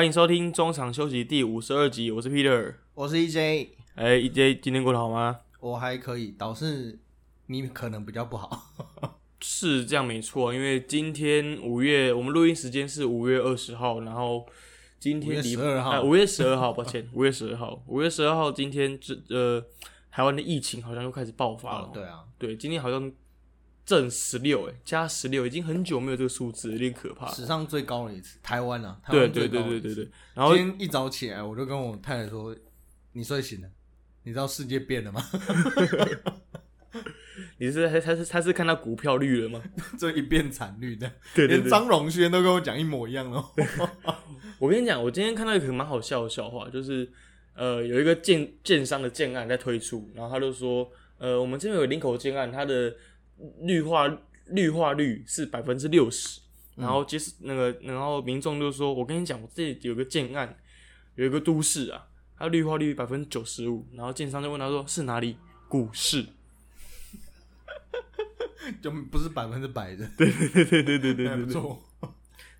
欢迎收听中场休息第五十二集，我是 Peter。我是 EJ，哎，EJ 今天过得好吗？我还可以，导致你可能比较不好。是这样没错，因为今天五月，我们录音时间是五月二十号，然后今天礼5月12号哎五月十二号，抱歉，五月十二号，五月十二号，今天这呃，台湾的疫情好像又开始爆发了。哦，对啊，对，今天好像正十六，哎，加十六，已经很久没有这个数字，有点可怕。史上最高的一次，台湾啊，台对湾对对对最高的一次对对，然后今天一早起来，我就跟我太太说：“你睡醒了，你知道世界变了吗？你是他他是他是看到股票绿了吗？这一变惨绿的，对对对，连张荣轩都跟我讲一模一样哦。我跟你讲，我今天看到一个蛮好笑的笑话，就是呃有一个建建商的建案在推出，然后他就说，呃我们这边有林口建案，它的绿化绿化率是百分之六十，然后接那个然后民众就说，我跟你讲，我这里有个建案，有一个都市啊，它绿化率百分之九十五，然后建商就问他说是哪里？股市。就不是百分之百的，对对对对对对对对，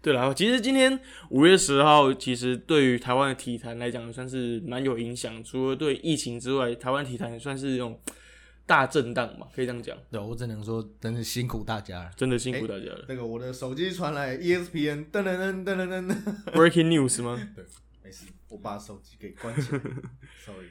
对了，其实今天五月十号，其实对于台湾的体坛来讲，算是蛮有影响。除了对疫情之外，台湾体坛也算是一种大震荡嘛，可以这样讲。对，我只能说，真是辛苦大家了。真的辛苦大家了。那个我的手机传来 E ESPN，噔噔噔噔噔噔。Breaking news 吗？没事，我把手机给关起来。Sorry。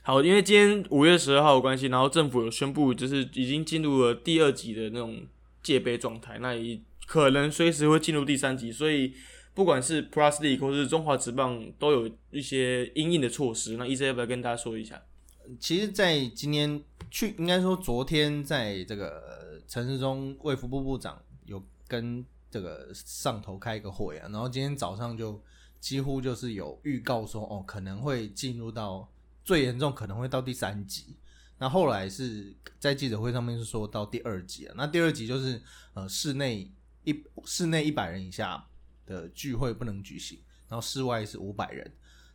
好，因为今天五月十二号的关系，然后政府有宣布，就是已经进入了第二级的那种戒备状态，那也可能随时会进入第三级，所以不管是 Plus League 或是中华职棒，都有一些应应的措施。那 EJ 要不要跟大家说一下？其实，在今天去，应该说昨天，在这个陈世忠卫福部部长有跟这个上头开一个会啊，然后今天早上就几乎就是有预告说，哦，可能会进入到最严重，可能会到第三级。那后来是在记者会上面是说到第二级啊，那第二级就是呃室内一室内一百人以下的聚会不能举行，然后室外是五百人。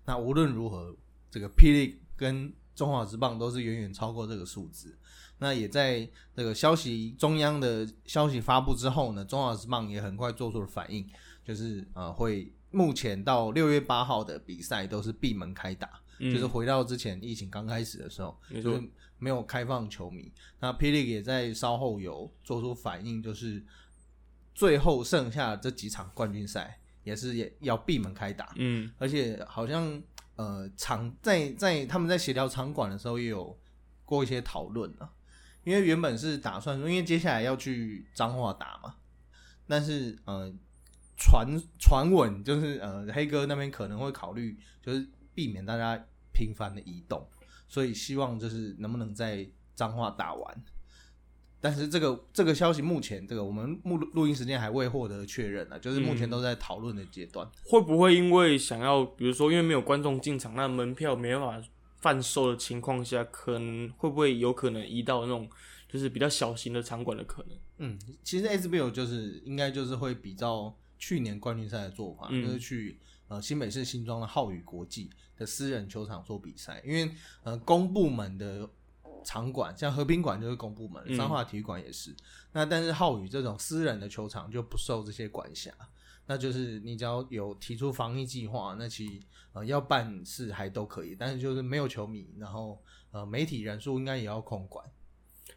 那无论如何，这个霹雳跟中华职棒都是远远超过这个数字。那也在这个消息中央的消息发布之后呢，中华职棒也很快做出了反应，就是呃会目前到六月八号的比赛都是闭门开打，嗯就是回到之前疫情刚开始的时候，就是没有开放球迷。那霹雳也在稍后有做出反应，就是最后剩下的这几场冠军赛也是也要闭门开打，嗯，而且好像呃场在在他们在协调场馆的时候也有过一些讨论啊，因为原本是打算说，因为接下来要去彰化打嘛，但是呃传传闻就是呃黑哥那边可能会考虑就是避免大家频繁的移动，所以希望就是能不能在彰化打完。但是这个这个消息目前这个我们录录音时间还未获得确认啊，就是目前都在讨论的阶段。会不会因为想要，比如说因为没有观众进场，那门票没办法贩售的情况下，可能会不会有可能移到那种就是比较小型的场馆的可能？嗯，其实 SBL 就是应该就是会比较去年冠军赛的做法，嗯就是去呃新北市新庄的浩宇国际的私人球场做比赛，因为呃公部门的场馆，像和平馆就是公部门，嗯彰化体育馆也是。那但是浩宇这种私人的球场就不受这些管辖，那就是你只要有提出防疫计划，那其实呃要办事还都可以，但是就是没有球迷，然后呃媒体人数应该也要控管。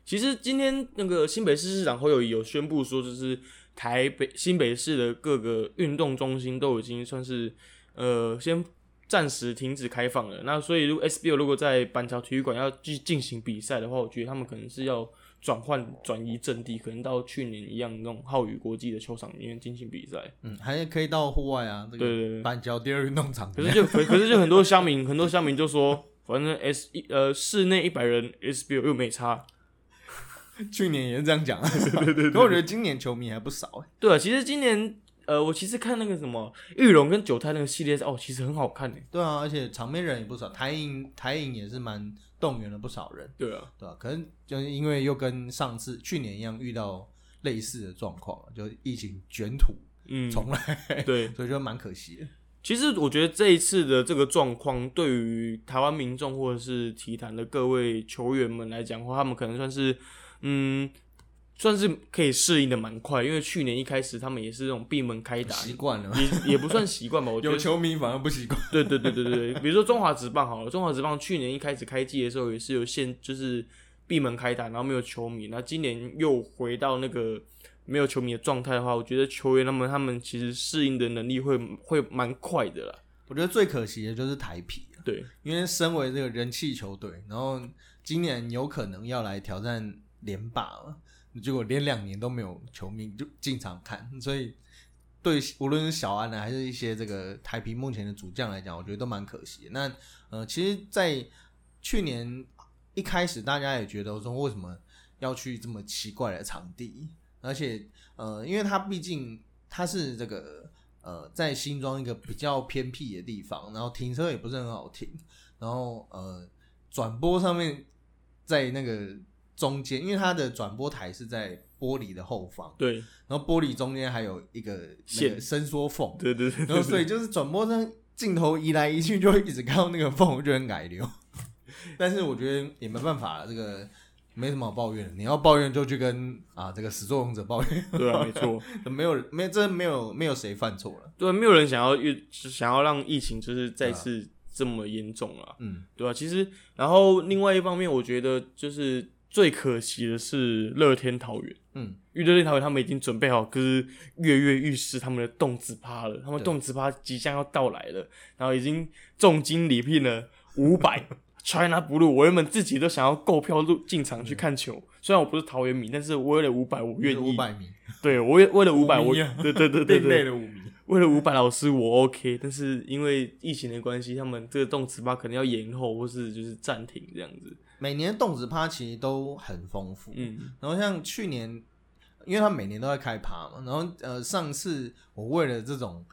其实今天那个新北市市长侯友谊有宣布说，就是台北新北市的各个运动中心都已经算是呃先暂时停止开放了。那所以如果 SBL 如果在板桥体育馆要去进行比赛的话，我觉得他们可能是要转换转移阵地，可能到去年一样那种浩宇国际的球场里面进行比赛。嗯，还可以到户外啊，这个板桥第二运动场。可是就可可是就很多乡民，很多乡民就说，反正 S 一呃室内一百人 SBL 又没差。去年也是这样讲，对对对。可我觉得今年球迷还不少哎。对啊，其实今年呃，我其实看那个什么玉龙跟九泰那个系列，哦，其实很好看诶。对啊，而且场面人也不少，台影台影也是蛮动员了不少人，对啊，对啊、可能就是因为又跟上次去年一样遇到类似的状况，就疫情卷土嗯，重来，对。所以就蛮可惜的。其实我觉得这一次的这个状况，对于台湾民众或者是体坛的各位球员们来讲的话，他们可能算是嗯算是可以适应的蛮快，因为去年一开始他们也是这种闭门开打，习惯了，也也不算习惯吧。我觉得有球迷反而不习惯。对对对对对对，比如说中华职棒好了，中华职棒去年一开始开季的时候也是有限，就是闭门开打，然后没有球迷，那今年又回到那个没有球迷的状态的话，我觉得球员他们他们其实适应的能力会会蛮快的啦。我觉得最可惜的就是台皮，对，因为身为这个人气球队，然后今年有可能要来挑战连霸了，结果连两年都没有球迷就进场看，所以对无论是小安呢，还是一些这个台皮目前的主将来讲，我觉得都蛮可惜。那呃，其实，在去年一开始，大家也觉得说，为什么要去这么奇怪的场地？而且呃，因为它毕竟它是这个。呃，在新庄一个比较偏僻的地方，然后停车也不是很好停，然后呃，转播上面在那个中间，因为它的转播台是在玻璃的后方，对，然后玻璃中间还有一个线伸缩缝，对对对，然后所以就是转播上镜头移来移去，就会一直看到那个缝，我觉得很改流。但是我觉得也没办法，这个。没什么好抱怨，你要抱怨就去跟啊这个始作俑者抱怨。对啊，没错，没有没真没有没有谁犯错了。对，没有人想要越想要让疫情就是再次这么严重了。嗯，对吧？其实，然后另外一方面，我觉得就是最可惜的是乐天桃园。嗯，因为乐天桃园他们已经准备好，就是跃跃欲试他们的动子趴了。他们动子趴即将要到来了，然后已经重金礼聘了五百。China Blue，我原本自己都想要购票入进场去看球，虽然我不是桃园迷，但是为了五百，我愿意。五百米，对我为为了五百，我对对对对对，了五米。为了五百老师，我 OK，但是因为疫情的关系，他们这个动词趴可能要延后，或是就是暂停这样子。每年动子趴其实都很丰富，嗯，然后像去年，因为他每年都在开趴嘛，然后呃，上次我为了这种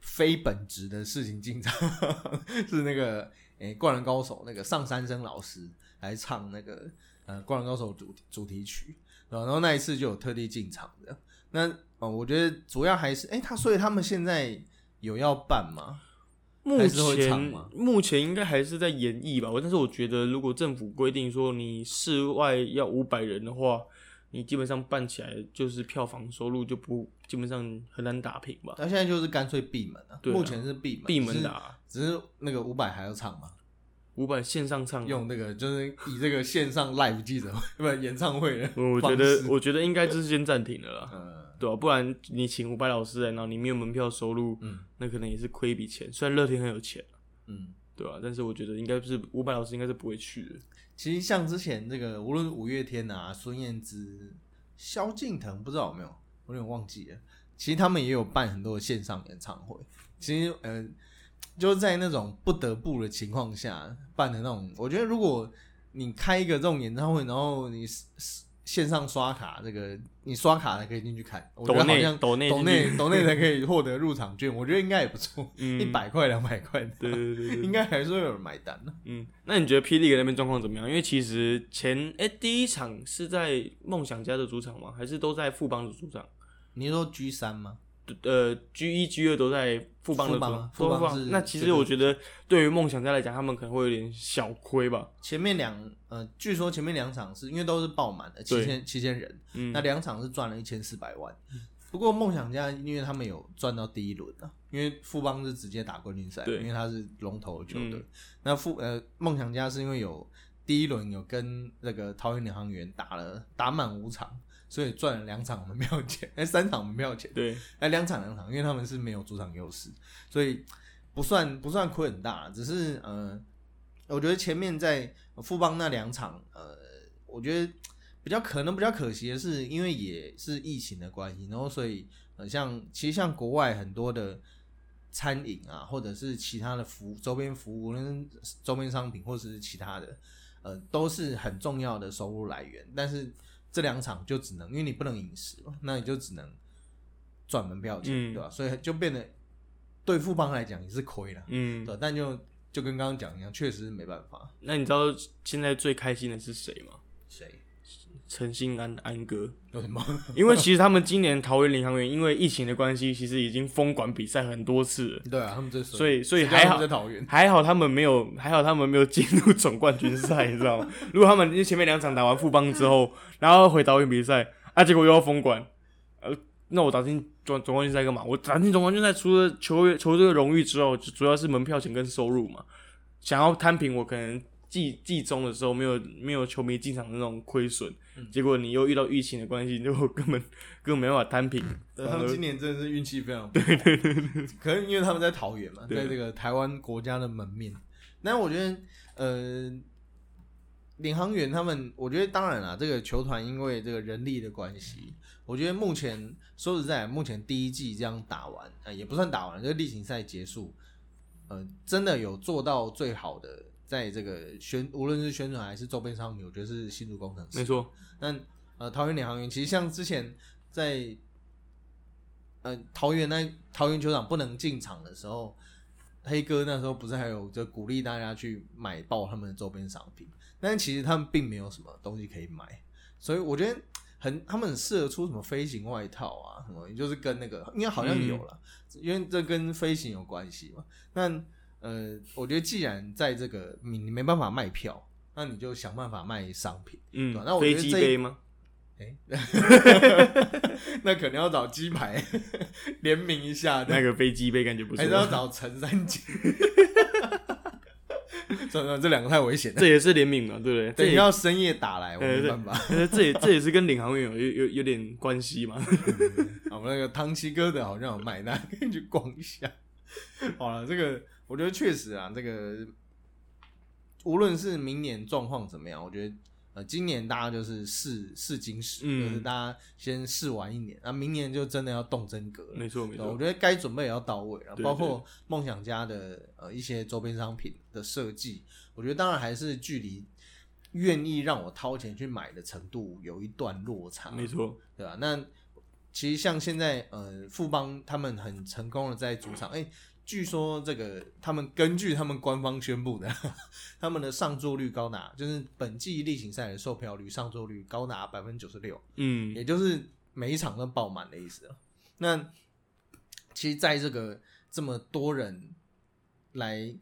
非本职的事情进场，是那个。诶，灌篮高手那个上山生老师来唱那个呃灌篮高手主主题曲，然后那一次就有特地进场的。那哦，我觉得主要还是诶，他所以他们现在有要办吗？目前目前应该还是在演绎吧。但是我觉得，如果政府规定说你室外要五百人的话，你基本上办起来就是票房收入就不基本上很难打平吧。那现在就是干脆闭门了，目前是闭门闭门打。只是那个五百还要唱吗？五百线上唱，用那个就是以这个线上 live 记者 不演唱会。我觉得我觉得应该就是先暂停了啦，嗯，对吧？不然你请五百老师来，然后你没有门票收入，嗯，那可能也是亏一笔钱。虽然乐天很有钱，嗯，对吧？但是我觉得应该是五百老师应该是不会去的。其实像之前这个，无论五月天啊、孙燕姿、萧敬腾，不知道有没有，我有点忘记了。其实他们也有办很多线上演唱会。其实，呃，就是在那种不得不的情况下办的那种。我觉得，如果你开一个这种演唱会，然后你线上刷卡，这个你刷卡才可以进去看。我觉得好像抖内抖内抖内才可以获得入场券。我觉得应该也不错，一百块两百块，对对对，应该还是会有人买单的。嗯，那你觉得霹雳那边状况怎么样？因为其实前哎第一场是在梦想家的主场吗？还是都在富邦的主场？你说 G 三吗？呃，G 一、G 二都在富邦的邦，富邦那其实我觉得，对于梦想家来讲，他们可能会有点小亏吧。前面两呃，据说前面两场是因为都是爆满的，七千七千人，嗯那两场是赚了一千四百万。不过梦想家因为他们有赚到第一轮啊，因为富邦是直接打冠军赛，因为他是龙头球队。那富呃梦想家是因为有第一轮有跟那个桃园领航员打了打满五场。所以赚了两场门票钱，哎，三场门票钱，对，哎，两场两场，因为他们是没有主场优势，所以不算不算亏很大，只是呃，我觉得前面在富邦那两场，呃，我觉得比较可能比较可惜的是，因为也是疫情的关系，然后所以呃，像其实像国外很多的餐饮啊，或者是其他的服务周边服务，跟周边商品或者是其他的，呃，都是很重要的收入来源，但是。这两场就只能，因为你不能饮食嘛，那你就只能赚门票钱，对吧？所以就变得对富邦来讲也是亏了，嗯，对。但就就跟刚刚讲一样，确实是没办法。那你知道现在最开心的是谁吗？谁？陈信安安哥，为什么？因为其实他们今年桃园领航员因为疫情的关系，其实已经封管比赛很多次了。对啊，他们这所以所以还好在桃园，还好他们没有，还好他们没有进入总冠军赛，你知道吗？如果他们因为前面两场打完富邦之后，然后回桃园比赛，啊，结果又要封管，呃，那我打进总总冠军赛干嘛？我打进总冠军赛，除了球员球队的荣誉之后，主要是门票钱跟收入嘛。想要摊平我可能季季中的时候没有没有球迷进场的那种亏损，结果你又遇到疫情的关系，就根本根本没办法摊平。他们今年真的是运气非常对对对对，可能因为他们在桃园嘛，在这个台湾国家的门面。那我觉得，呃。领航员他们，我觉得当然了，这个球团因为这个人力的关系，我觉得目前说实在，目前第一季这样打完，呃，也不算打完，这个例行赛结束，呃，真的有做到最好的，在这个宣，无论是宣传还是周边商品，我觉得是新竹工程师。没错。那呃，桃园领航员其实像之前在，呃，桃园那桃园球场不能进场的时候，黑哥那时候不是还有就鼓励大家去买爆他们的周边商品。但其实他们并没有什么东西可以买，所以我觉得很他们很适合出什么飞行外套啊什么，就是跟那个应该好像有了，因为这跟飞行有关系嘛。那呃，我觉得既然在这个你你没办法卖票，那你就想办法卖商品，嗯，那飞机杯吗？哎，那可能要找鸡排联名一下，那个飞机杯感觉不错，还是要找陈三姐。真的，这两个太危险了。这也是联名嘛，对不对？你要深夜打来，我没办法。这也这也是跟领航员有有有点关系嘛。我们那个汤七哥的好像有卖，大家可以去逛一下。好了，这个我觉得确实啊，这个无论是明年状况怎么样，我觉得。呃，今年大家就是试试金石，就是大家先试玩一年，那明年就真的要动真格了。没错没错，我觉得该准备也要到位了，包括梦想家的呃一些周边商品的设计，我觉得当然还是距离愿意让我掏钱去买的程度有一段落差。没错，对吧？那其实像现在呃富邦他们很成功的在主场，哎。据说这个他们根据他们官方宣布的，他们的上座率高达，就是本季例行赛的售票率上座率高达百分之九十六，嗯，也就是每一场都爆满的意思那其实，在这个这么多人来，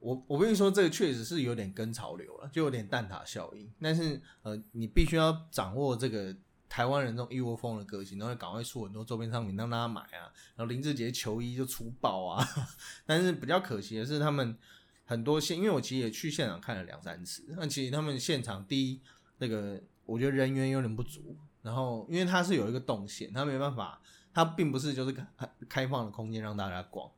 我我跟你说，这个确实是有点跟潮流了，就有点蛋挞效应。但是呃，你必须要掌握这个。台湾人这种一窝蜂的个性，然后赶快出很多周边商品让大家买啊，然后林志杰球衣就出爆啊。但是比较可惜的是，他们很多现，因为我其实也去现场看了两三次，那其实他们现场第一那个我觉得人员有点不足，然后因为它是有一个动线，他没办法，他并不是就是开开放的空间让大家逛，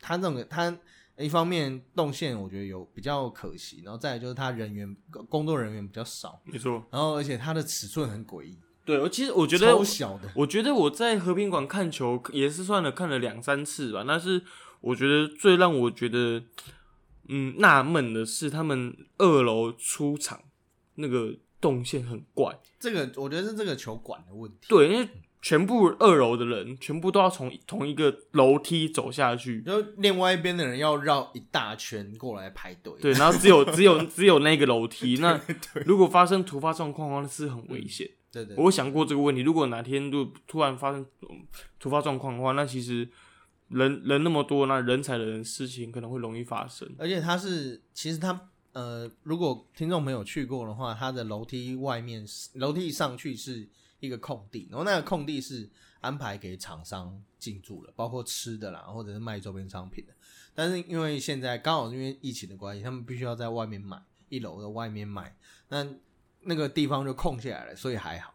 他这个它。一方面动线我觉得有比较可惜，然后再就是他人员工作人员比较少，没错。然后而且它的尺寸很诡异，对我其实我觉得超小的。我觉得我在和平馆看球也是算了看了两三次吧，但是我觉得最让我觉得嗯纳闷的是他们二楼出场那个动线很怪，这个我觉得是这个球馆的问题。对，因为。全部二楼的人全部都要从同一个楼梯走下去，然后另外一边的人要绕一大圈过来排队。对，然后只有 只有只有那个楼梯。那如果发生突发状况的话，是很危险。对对，我想过这个问题。如果哪天就突然发生突发状况的话，那其实人人那么多，那人才的人事情可能会容易发生。而且他是，其实他呃，如果听众朋友去过的话，他的楼梯外面楼梯上去是。一个空地，然后那个空地是安排给厂商进驻的，包括吃的啦，或者是卖周边商品的。但是因为现在刚好因为疫情的关系，他们必须要在外面买，一楼的外面卖，那那个地方就空下来了，所以还好。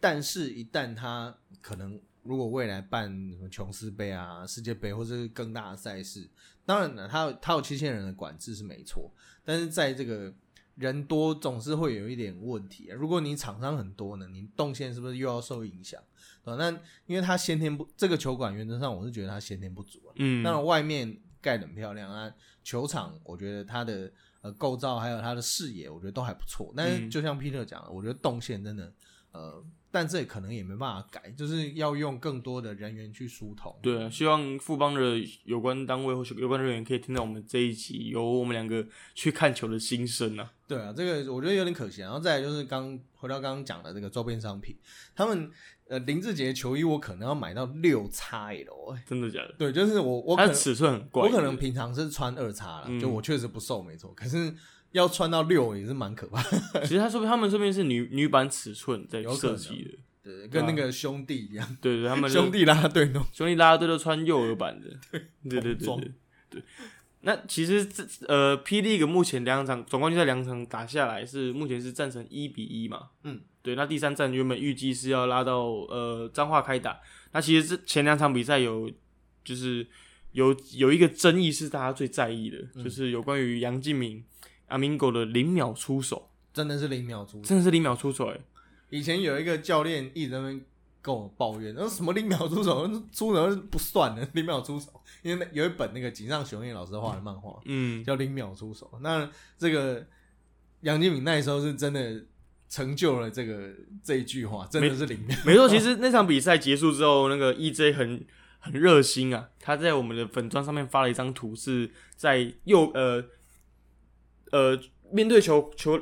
但是，一旦他可能如果未来办什么琼斯杯啊、世界杯或者是更大的赛事，当然了，他有他有七千人的管制是没错，但是在这个。人多总是会有一点问题。如果你厂商很多呢，你动线是不是又要受影响？对吧？那因为它先天不，这个球馆原则上我是觉得它先天不足啊。嗯。那外面盖的很漂亮啊，球场我觉得它的呃构造还有它的视野，我觉得都还不错。但是就像 Peter 讲的，我觉得动线真的呃。但这可能也没办法改，就是要用更多的人员去疏通。对啊，希望富邦的有关单位或有关人员可以听到我们这一集，有我们两个去看球的心声啊。对啊，这个我觉得有点可惜。然后再来就是刚回到刚刚讲的这个周边商品，他们呃林志杰球衣我可能要买到六叉 L，真的假的？对，就是我我它尺寸很怪，我可能平常是穿二叉了，就我确实不瘦没错，可是。要穿到六也是蛮可怕。的，其实他说他们这边是女女版尺寸在设计的，对，跟那个兄弟一样，对对，他们兄弟啦啦队弄。兄弟啦啦队都穿幼儿版的，对对对对。对。那其实这呃霹雳个目前两场总冠军赛两场打下来是目前是战成一比一嘛，嗯，对。那第三战原本预计是要拉到呃彰化开打，那其实这前两场比赛有就是有有一个争议是大家最在意的，嗯就是有关于杨敬敏阿明狗的零秒出手，真的是零秒出手。真的是零秒出手哎、以前有一个教练一直在那边跟我抱怨，说什么零秒出手，出手不算的，零秒出手。因为有一本那个井上雄彦老师画的漫画嗯，叫《零秒出手》，那这个杨金敏那时候是真的成就了这个这一句话，真的是零秒。没错，其实那场比赛结束之后，那个 EJ 很很热心啊，他在我们的粉砖上面发了一张图，是在右呃呃面对球球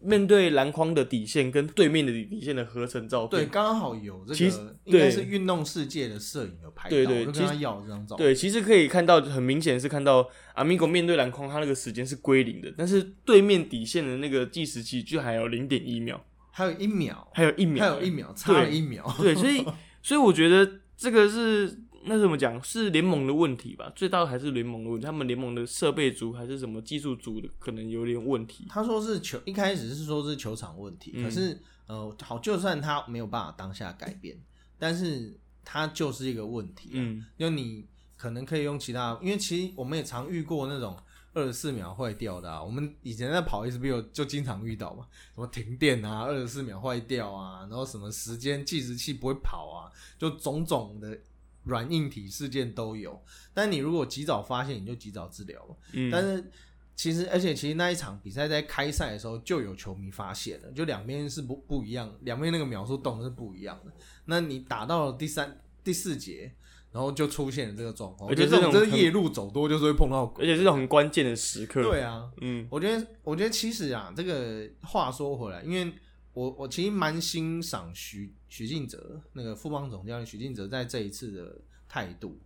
面对篮筐的底线跟对面的底线的合成照对，片。刚好有这其实个，应该是运动世界的摄影有拍到，对对跟他要这张照。对，其实可以看到，很明显是看到 Amigo 面对篮筐，他那个时间是归零的，但是对面底线的那个计时器就还有零点一秒，还有一秒，还有一秒，还有一秒，差了一秒。对，所以所以我觉得这个是那怎么讲，是联盟的问题吧？最大的还是联盟的问题，他们联盟的设备组还是什么技术组的可能有点问题。他说是球，一开始是说是球场问题，嗯可是呃，好，就算他没有办法当下改变，但是他就是一个问题、啊。嗯，就你可能可以用其他，因为其实我们也常遇过那种二十四秒坏掉的啊。我们以前在跑 SBO 就经常遇到嘛，什么停电啊，二十四秒坏掉啊，然后什么时间计时器不会跑啊，就种种的软硬体事件都有。但你如果及早发现，你就及早治疗嘛。嗯但是其实，而且其实那一场比赛在开赛的时候就有球迷发现了，就两边是不不一样，两边那个秒数动的是不一样的。那你打到了第三、第四节，然后就出现了这个状况。而且我觉得这种这种这是夜路走多，就是会碰到鬼。而且这种很关键的时刻。对，啊，嗯我觉得，我觉得其实啊，这个话说回来，因为我我其实蛮欣赏许许晋哲那个副帮总教练许晋哲在这一次的态度，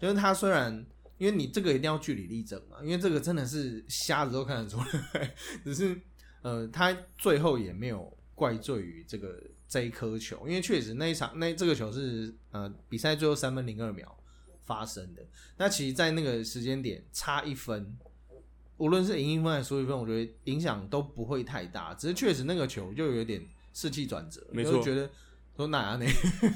就是他虽然因为你这个一定要据理力争嘛，因为这个真的是瞎子都看得出来，只是呃，他最后也没有怪罪于这个这一颗球，因为确实那一场那这个球是呃比赛最后三分零二秒发生的，那其实，在那个时间点差一分。无论是赢一分还是输一分，我觉得影响都不会太大。只是确实那个球就有点士气转折，没错就觉得说哪样呢？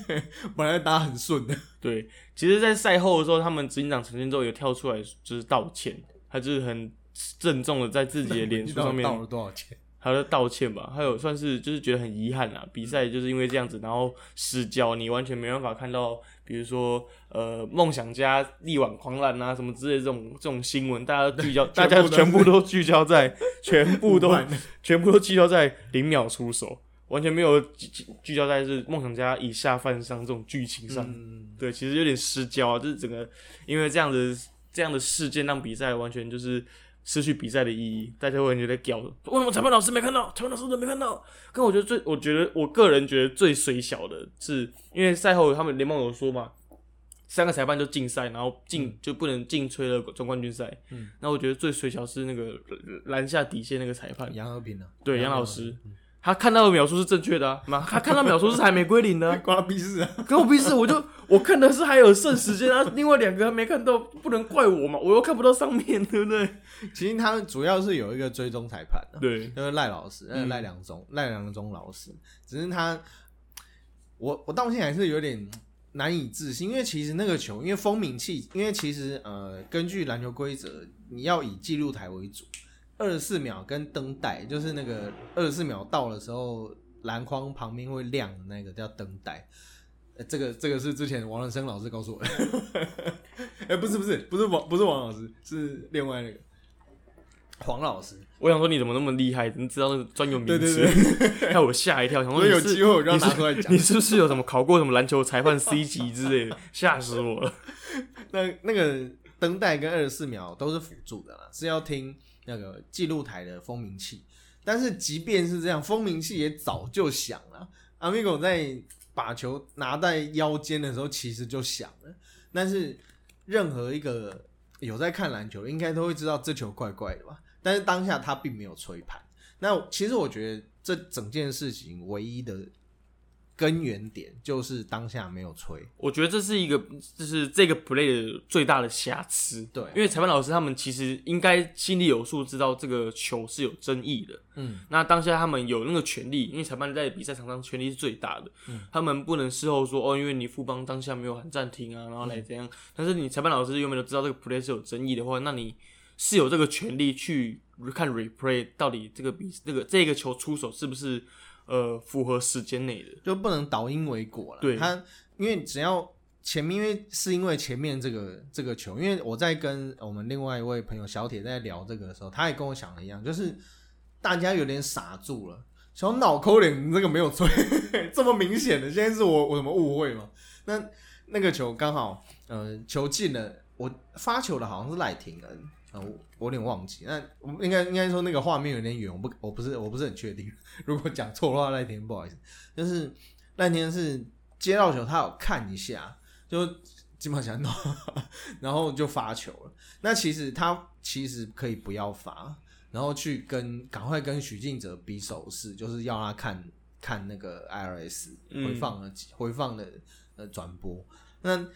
本来打很顺的，对。其实，在赛后的时候，他们执行长陈建州有跳出来就是道歉，他就是很郑重的在自己的脸书上面道了多少钱？还有道歉吧，还有算是就是觉得很遗憾啊，比赛就是因为这样子，然后失焦，你完全没办法看到，比如说呃梦想家力挽狂澜啊什么之类的这种这种新闻，大家聚焦，大家全部都聚焦在，全部都全部都聚焦在零秒出手，完全没有聚焦在是梦想家以下犯上这种剧情上。嗯，对，其实有点失焦啊，就是整个因为这样子这样的事件让比赛完全就是失去比赛的意义，大家会觉得屌，为什么裁判老师没看到？裁判老师都没看到。跟我觉得最，我觉得我个人觉得最水小的是，因为赛后他们联盟有说嘛，三个裁判就禁赛，然后禁、就不能禁吹了总冠军赛。嗯，那我觉得最水小是那个篮下底线那个裁判，杨和平啊，对杨老师，他看到的秒数是正确的啊，妈，他看到秒数是还没归零的啊、关他屁事啊！跟我屁事，我就我看的是还有剩时间啊，另外两个还没看到，不能怪我嘛，我又看不到上面，对不对？其实他主要是有一个追踪裁判的、对，就是赖老师，赖良忠，赖良忠老师，只是他，我我到现在还是有点难以置信，因为其实那个球，因为风鸣器，因为其实呃，根据篮球规则，你要以记录台为主，二十四秒跟灯带，就是那个二十四秒到的时候，篮筐旁边会亮的那个叫灯带。呃这个这个是之前王仁生老师告诉我的，哎、不是不是不是王不是王老师，是另外那个黄老师。我想说你怎么那么厉害，你知道那个专有名对对词，害 我吓一跳，想说有机会我就要你拿出来讲你。是不是有什么考过什么篮球裁判 C 级之类的？吓死我了！那那个灯带跟二十四秒都是辅助的啦，是要听那个记录台的蜂鸣器。但是即便是这样，蜂鸣器也早就响了。阿米狗在把球拿在腰间的时候，其实就响了。但是任何一个有在看篮球，应该都会知道这球怪怪的吧？但是当下他并没有吹盘。那其实我觉得这整件事情唯一的根源点就是当下没有吹。我觉得这是一个，就是这个 play 的最大的瑕疵。对因为裁判老师他们其实应该心里有数，知道这个球是有争议的。嗯，那当下他们有那个权利，因为裁判在比赛场上权力是最大的，嗯他们不能事后说哦，因为你副帮当下没有喊暂停啊，然后来怎样。但是你裁判老师有没有知道这个 play 是有争议的话，那你是有这个权利去看 replay 到底这个比这个这个球出手是不是呃符合时间内的。就不能倒因为果了。对他，因为只要前面，因为是因为前面这个这个球，因为我在跟我们另外一位朋友小铁在聊这个的时候，他也跟我想的一样，就是大家有点傻住了，小脑抠脸，你这个没有吹，这么明显的，现在是我我什么误会吗？那那个球刚好，呃，球进了，我发球的好像是赖廷恩。呃，我我有点忘记，那我应该应该说那个画面有点远，我不我不是我不是很确定，如果讲错的话，赖廷恩不好意思。就是那天是接到球，他有看一下，就基本上弄，然后就发球了。那其实他其实可以不要发，然后去跟赶快跟许晋哲比手势，就是要他看看那个 IRS 嗯回放的、回放的呃转播。那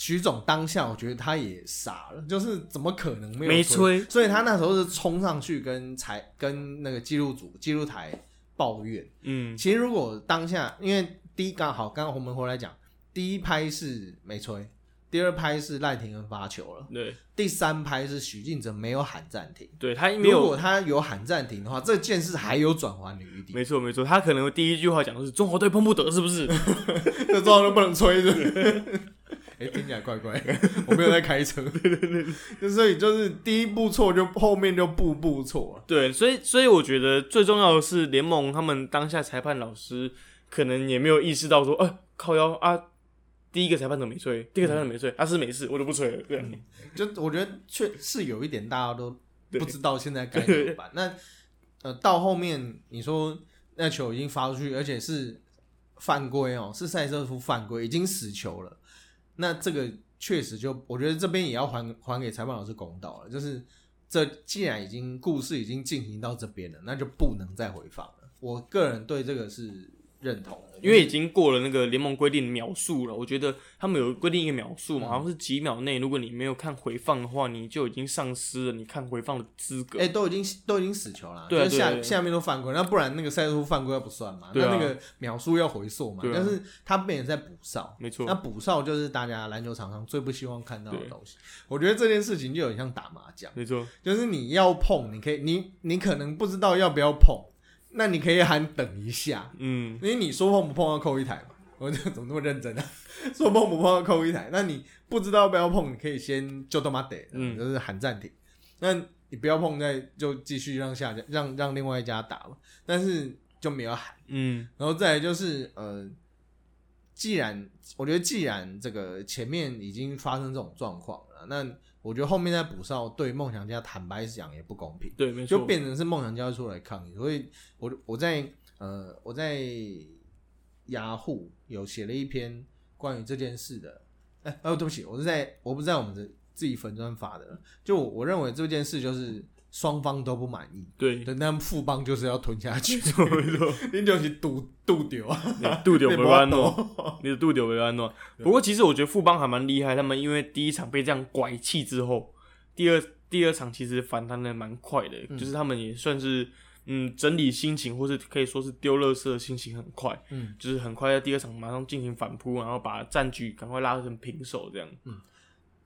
徐总当下我觉得他也傻了，就是怎么可能没有没吹？吹所以他那时候是冲上去跟裁跟那个记录组记录台抱怨。嗯，其实如果当下，因为第一刚好刚刚我们回来讲，第一拍是没吹，第二拍是赖廷恩发球了，对第三拍是许晋哲没有喊暂停。对，他没如果他有喊暂停的话，这件事还有转圜的余地。没错没错，他可能第一句话讲的是中国队碰不得，是不是？这状都不能吹，是不是？哎、听起来怪怪，我没有在开车，对对对，所以就是第一步错，就后面就步步错了。对，所以所以我觉得最重要的是联盟他们当下裁判老师可能也没有意识到说，呃，靠腰啊，第一个裁判怎么没吹？第一个裁判怎么没吹？啊是没事，我就不吹了。对，就我觉得确是有一点大家都不知道现在该怎么办。那呃，到后面你说那球已经发出去，而且是犯规哦，是赛瑟夫犯规，已经死球了。那这个确实就，我觉得这边也要还还给裁判老师公道了，就是这既然已经故事已经进行到这边了，那就不能再回放了。我个人对这个是认同的，因为已经过了那个联盟规定的秒数了，我觉得他们有规定一个秒数嘛，嗯好像是几秒内，如果你没有看回放的话，你就已经丧失了你看回放的资格。哎、都已经都已经死球了，对啊就是下下面都犯规，那不然那个赛出犯规要不算嘛？那那个秒数要回溯嘛？啊但是他变成在补哨，没错那，补哨就是大家篮球场上最不希望看到的东西。我觉得这件事情就有点像打麻将，没错，就是你要碰，你可以，你你可能不知道要不要碰，那你可以喊等一下，嗯，因为你说碰不碰要扣一台嘛。我就怎么那么认真啊？说碰不碰要扣一台，那你不知道要不要碰，你可以先就他妈得，嗯就是喊暂停。那你不要碰，再就继续让下家让让另外一家打嘛。但是就没有喊，嗯，然后再来就是呃，既然我觉得既然这个前面已经发生这种状况了，那我觉得后面再补哨对梦想家坦白讲也不公平。对，没错，就变成是梦想家出来抗议，所以我我在呃我在雅虎有写了一篇关于这件事的，哎、哦对不起，我是在我不是在我们的自己粉砖发的，就我我认为这件事就是双方都不满意，对，但他们富邦就是要吞下去。你就是赌赌丢啊，你杜 丢没安诺，你的杜丢没安诺。不过其实我觉得富邦还蛮厉害，他们因为第一场被这样拐气之后，第二第二场其实反弹的蛮快的，嗯。就是他们也算是嗯整理心情，或是可以说是丢垃圾的心情很快，嗯，就是很快在第二场马上进行反扑，然后把战局赶快拉成平手这样。嗯。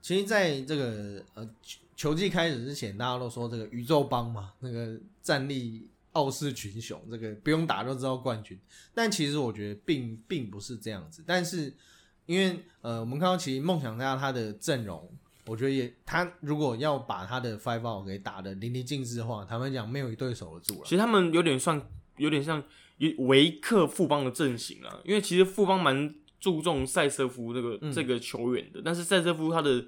其实，在这个呃球球季开始之前，大家都说这个宇宙帮嘛，那个战力傲视群雄，这个不用打就知道冠军。但其实我觉得并并不是这样子。但是因为呃，我们看到其实梦想家他的阵容，我觉得也他如果要把他的 five out 给打的淋漓尽致的话，坦白讲没有一对手得住了其。实他们有点算有点像一维克富邦的阵型啊，因为其实富邦蛮注重塞瑟夫这个、嗯这个球员的，但是塞瑟夫他的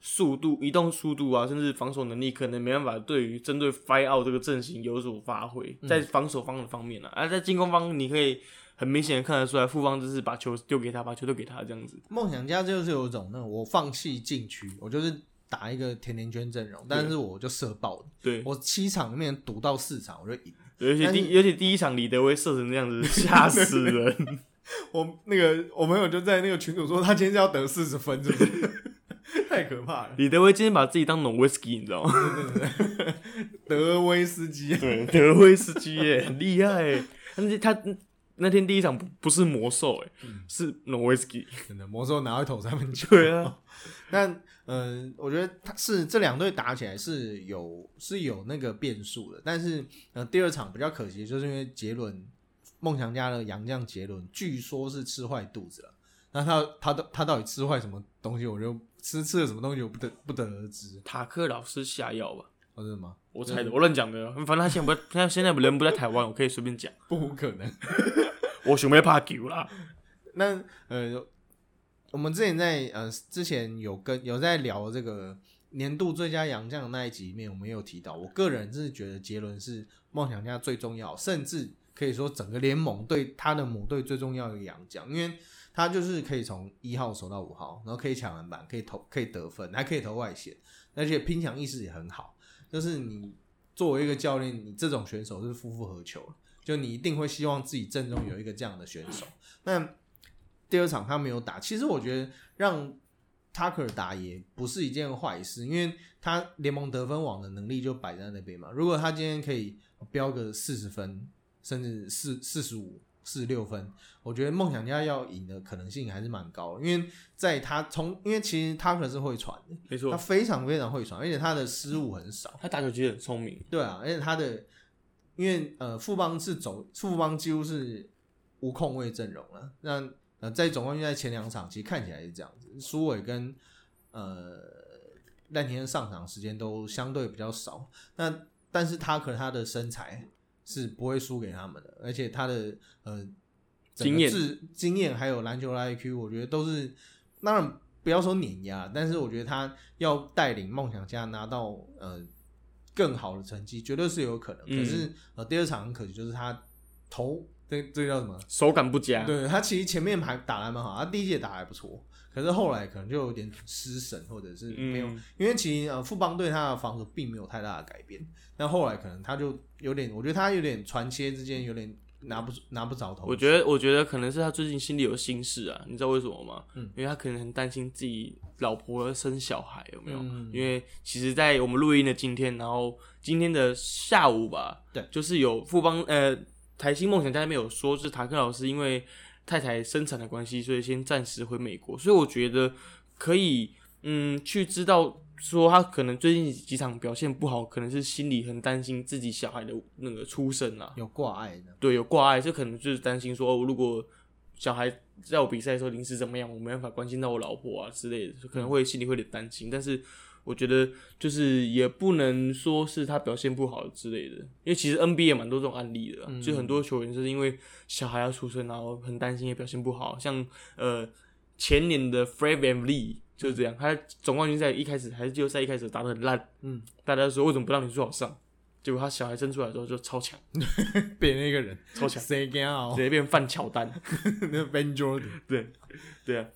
速度、移动速度啊，甚至防守能力，可能没办法对于针对 Fire Out 这个阵型有所发挥，嗯在防守方的方面啊，而在进攻方，你可以很明显的看得出来，副方就是把球丢给他，把球丢给他这样子。梦想家就是有一种那种我放弃禁区，我就是打一个甜甜圈阵容，但是我就射爆了，对，我七场里面赌到四场我就赢。尤其第尤其第一场李德威射成那样子，吓死人。我那个我朋友就在那个群主说，他今天是要得四十分，是不是？太可怕了。李德威今天把自己当农威斯基，你知道吗？德威斯基，对，德威斯基耶，很厉害。但是他那天第一场不不是魔兽，哎，是农威斯基。真的魔兽拿回头三分球。对啊。但嗯，我觉得他是这两队打起来是有是有那个变数的。但是呃，第二场比较可惜，就是因为杰伦梦想家的杨将杰伦，据说是吃坏肚子了。那他他他他到底吃坏什么东西？我就吃吃了什么东西，我不得不得而知。塔克老师下药吧？哦，真的吗？我猜的，我乱讲的。反正他现在不，他现在人不在台湾，我可以随便讲。不可能，我准备怕球啦。那呃，我们之前在呃之前有跟有在聊这个年度最佳洋将的那一集里面，我们有提到，我个人是觉得杰伦是梦想家最重要，甚至可以说整个联盟对他的母队最重要的洋将，因为。他就是可以从一号守到五号，然后可以抢篮板，可以投，可以得分，还可以投外线，而且拼抢意识也很好。就是你作为一个教练，你这种选手是夫复何求？就你一定会希望自己阵中有一个这样的选手。那第二场他没有打，其实我觉得让 Tucker 打也不是一件坏事，因为他联盟得分网的能力就摆在那边嘛。如果他今天可以标个四十分，甚至四四十五。四六分，我觉得梦想家要赢的可能性还是蛮高的，因为在他从，因为其实他可是会传的，没错，他非常非常会传，而且他的失误很少，他打球其实很聪明，对啊，而且他的，因为呃富邦是走富邦几乎是无控位阵容了，那呃在总冠军赛前两场其实看起来是这样子，苏伟跟呃赖天上场时间都相对比较少，那但是他可能他的身材。是不会输给他们的，而且他的呃经验、经验还有篮球的 IQ，我觉得都是当然不要说碾压，但是我觉得他要带领梦想家拿到呃更好的成绩，绝对是有可能。可是呃第二场很可惜，就是他投这这叫什么手感不佳。对他其实前面还打还蛮好，他第一届打还不错。可是后来可能就有点失神，或者是没有，因为其实呃富邦对他的防守并没有太大的改变。但后来可能他就有点，我觉得他有点传切之间有点拿不拿不着头。我觉得我觉得可能是他最近心里有心事啊，你知道为什么吗？嗯，因为他可能很担心自己老婆生小孩有没有？因为其实，在我们录音的今天，然后今天的下午吧，对，就是有富邦呃台新梦想家那边有说，是塔克老师因为。太太生产的关系，所以先暂时回美国。所以我觉得可以，嗯，去知道说他可能最近几场表现不好，可能是心里很担心自己小孩的那个出生啊，有挂碍的。对，有挂碍，这可能就是担心说，哦，如果小孩在我比赛的时候临时怎么样，我没办法关心到我老婆啊之类的，可能会心里会有点担心。但是。我觉得就是也不能说是他表现不好之类的，因为其实 NBA 也蛮多这种案例的，就很多球员就是因为小孩要出生，然后很担心也表现不好，像呃前年的 Fred VanVleet 就是这样，他总冠军赛一开始还是季后赛一开始打的很烂，嗯，大家说为什么不让你最好上？结果他小孩生出来之后就超强，变那个人超强，谁敢直接变范乔丹，那 Ben Jordan，对对啊。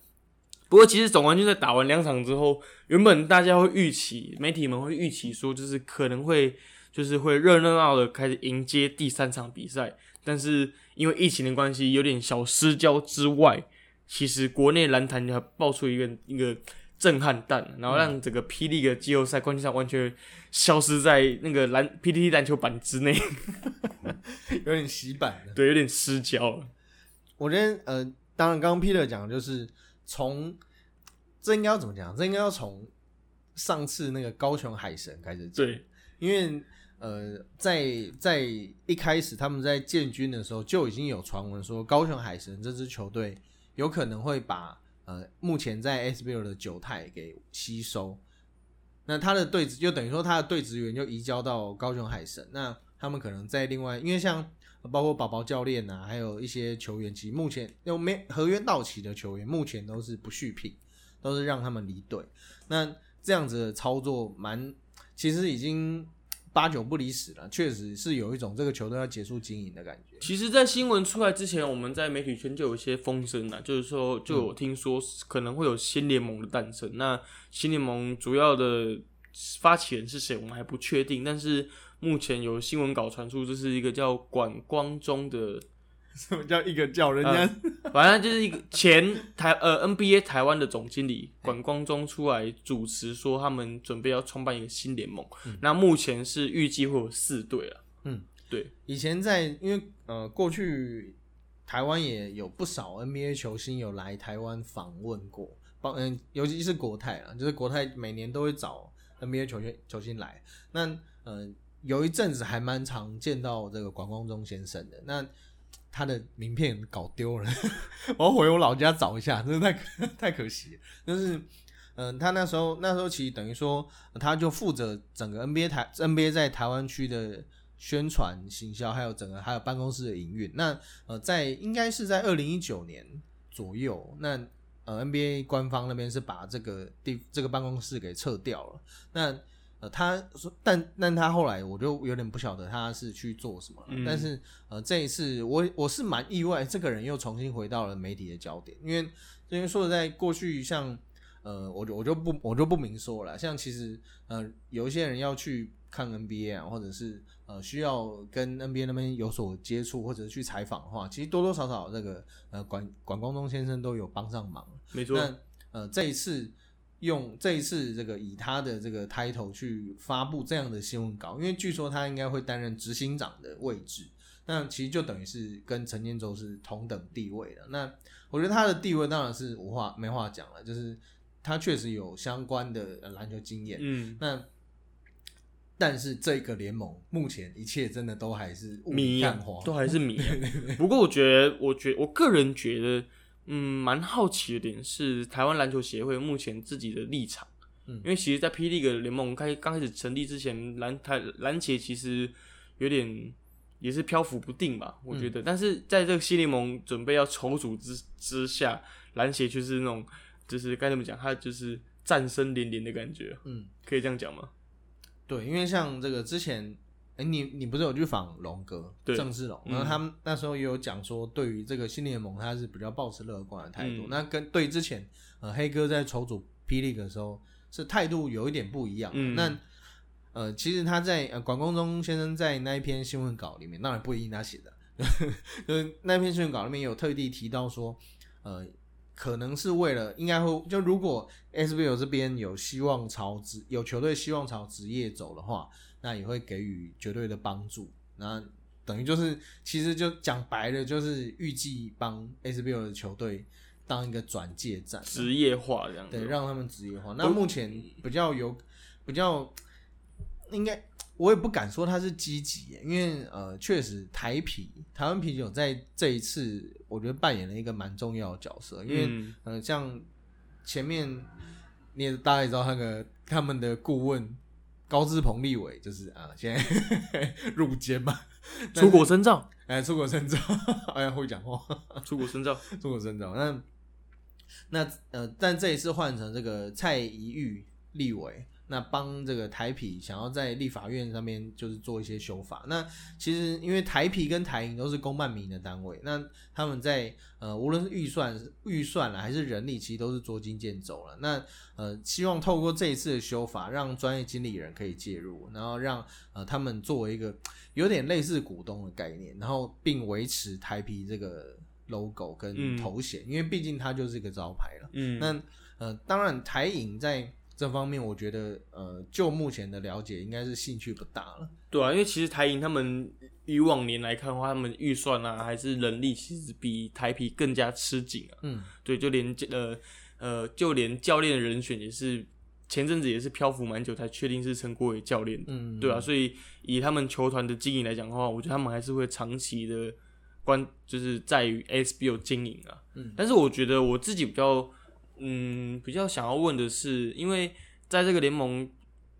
不过，其实总冠军在打完两场之后，原本大家会预期，媒体们会预期说，就是可能会，就是会热热闹闹的开始迎接第三场比赛。但是因为疫情的关系，有点小失焦之外，其实国内篮坛还爆出一个一个震撼弹，然后让整个霹雳的季后赛冠军赛完全消失在那个篮 PPT 篮球版之内，有点洗版，对，有点失焦了。我觉得，呃，当然，刚刚 Peter 讲的就是。从这应该要怎么讲？这应该要从上次那个高雄海神开始讲。对，因为呃，在在一开始他们在建军的时候就已经有传闻说，高雄海神这支球队有可能会把呃目前在 SBL 的九泰给吸收。那他的队职就等于说他的队职员就移交到高雄海神。那他们可能在另外，因为像。包括宝宝教练呐，还有一些球员，其实目前有没合约到期的球员，目前都是不续聘，都是让他们离队。那这样子的操作，蛮其实已经八九不离十了，确实是有一种这个球队要结束经营的感觉。其实，在新闻出来之前，我们在媒体圈就有一些风声啊，就是说，就有听说可能会有新联盟的诞生。那新联盟主要的发起人是谁，我们还不确定。但是目前有新闻稿传出，这是一个叫管光中的，什么叫一个叫人家？反正就是一个前台呃 NBA 台湾的总经理管光中出来主持说，他们准备要创办一个新联盟。那目前是预计会有四队了。嗯，对。以前在因为呃过去台湾也有不少 NBA 球星有来台湾访问过，包嗯尤其是国泰啊，就是国泰每年都会找 NBA 球星球星来。那呃有一阵子还蛮常见到这个管光中先生的那。他的名片搞丢了，我要回我老家找一下，真的太太可惜。就是，嗯，他那时候那时候其实等于说，他就负责整个 NBA 台 NBA 在台湾区的宣传行销，还有整个还有办公室的营运。那呃，在应该是在二零一九年左右，那呃 NBA 官方那边是把这个地这个办公室给撤掉了。那他说，但但他后来我就有点不晓得他是去做什么了。但是呃，这一次我我是蛮意外，这个人又重新回到了媒体的焦点，因为因为说的在过去，像呃，我就我就不我就不明说了。像其实呃，有一些人要去看 NBA 啊，或者是呃需要跟 NBA 那边有所接触，或者是去采访的话，其实多多少少这个呃管管光中先生都有帮上忙。没错。那呃，这一次。用这一次这个以他的这个 title 去发布这样的新闻稿，因为据说他应该会担任执行长的位置，那其实就等于是跟陈建州是同等地位的。那我觉得他的地位当然是无话没话讲了，就是他确实有相关的篮球经验。嗯，那但是这个联盟目前一切真的都还是谜啊，都还是迷。不过我觉得，我觉我个人觉得。嗯，蛮好奇的点是台湾篮球协会目前自己的立场，嗯，因为其实，在霹雳个联盟开刚开始成立之前，篮台篮协其实有点也是漂浮不定吧，我觉得。但是在这个新联盟准备要筹组之之下，篮协就是那种就是该怎么讲，他就是战声连连的感觉，嗯，可以这样讲吗？对，因为像这个之前。哎，你你不是有去访龙哥郑志龙？然后他们那时候也有讲说，对于这个新联盟，他是比较保持乐观的态度。那跟对之前呃黑哥在筹组霹雳的时候，是态度有一点不一样。那呃，其实他在呃管公中先生在那一篇新闻稿里面，当然不一定他写的，就是那篇新闻稿里面有特地提到说，呃，可能是为了应该会就如果 SBL 这边有希望朝职有球队希望朝职业走的话。那也会给予绝对的帮助，那等于就是，其实就讲白了，就是预计帮 SBL 的球队当一个转介站，职业化这样，对，让他们职业化。那目前比较有比较，应该我也不敢说他是积极，因为呃，确实台啤台湾啤酒在这一次，我觉得扮演了一个蛮重要的角色，因为呃，像前面你也大家也知道那个他们的顾问。高志鹏立委就是啊，现在 入监嘛，出国深造，哎，出国深造，哎呀，会讲话，出国深造，出国深造。那那呃，但这一次换成这个蔡宜玉立委。那帮这个台皮想要在立法院上面就是做一些修法。那其实因为台皮跟台银都是公办民营的单位，那他们在呃无论是预算预算了还是人力，其实都是捉襟见肘了。那呃希望透过这一次的修法，让专业经理人可以介入，然后让呃他们作为一个有点类似股东的概念，然后并维持台皮这个 logo 跟头衔，因为毕竟它就是一个招牌了。嗯，那呃当然台银在。这方面我觉得，呃，就目前的了解，应该是兴趣不大了。对啊，因为其实台银他们以往年来看的话，他们预算啊，还是人力，其实比台皮更加吃紧啊。嗯，对，就连呃呃，就连教练的人选也是前阵子也是漂浮蛮久才确定是陈国伟教练。嗯，对啊，所以以他们球团的经营来讲的话，我觉得他们还是会长期的关，就是在于 SBO 经营啊。嗯，但是我觉得我自己比较。嗯，比较想要问的是，因为在这个联盟，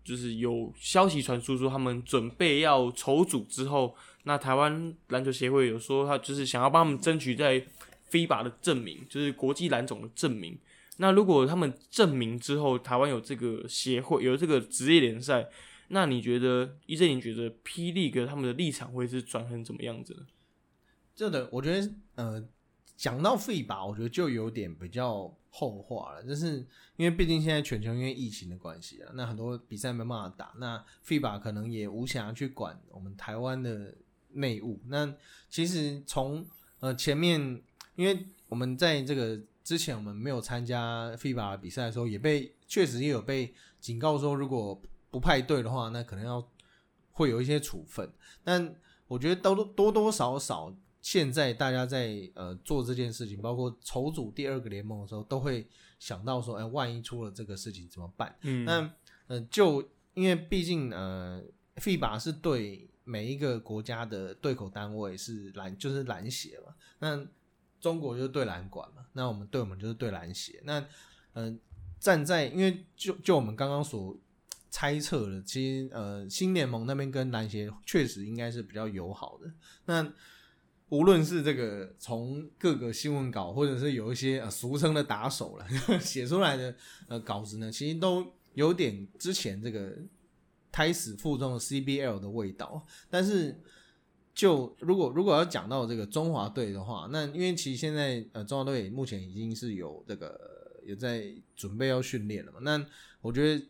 就是有消息传出说他们准备要筹组之后，那台湾篮球协会有说他就是想要帮他们争取在 FIBA 的证明，就是国际篮总的证明。那如果他们证明之后，台湾有这个协会有这个职业联赛，那你觉得 EJ，你觉得霹雳哥他们的立场会是转成怎么样子呢？这的，我觉得呃，讲到 FIBA，我觉得就有点比较后话了，就是因为毕竟现在全球因为疫情的关系啊，那很多比赛没办法打，那 FIBA 可能也无暇去管我们台湾的内务。那其实从呃前面，因为我们在这个之前我们没有参加 FIBA 比赛的时候，也被确实也有被警告说，如果不派队的话，那可能要会有一些处分。但我觉得都多多少少。现在大家在呃做这件事情，包括筹组第二个联盟的时候，都会想到说，哎，万一出了这个事情怎么办？嗯，那呃，就因为毕竟呃，FIBA 是对每一个国家的对口单位是篮，就是篮协嘛。那中国就是对篮管嘛，那我们对我们就是对篮协。那嗯，站在因为就就我们刚刚所猜测的，其实呃，新联盟那边跟篮协确实应该是比较友好的。那无论是这个从各个新闻稿，或者是有一些呃俗称的打手了 写出来的呃稿子呢，其实都有点之前这个胎死腹中的 CBL 的味道。但是就如果如果要讲到这个中华队的话，那因为其实现在呃中华队目前已经是有这个有在准备要训练了嘛，那我觉得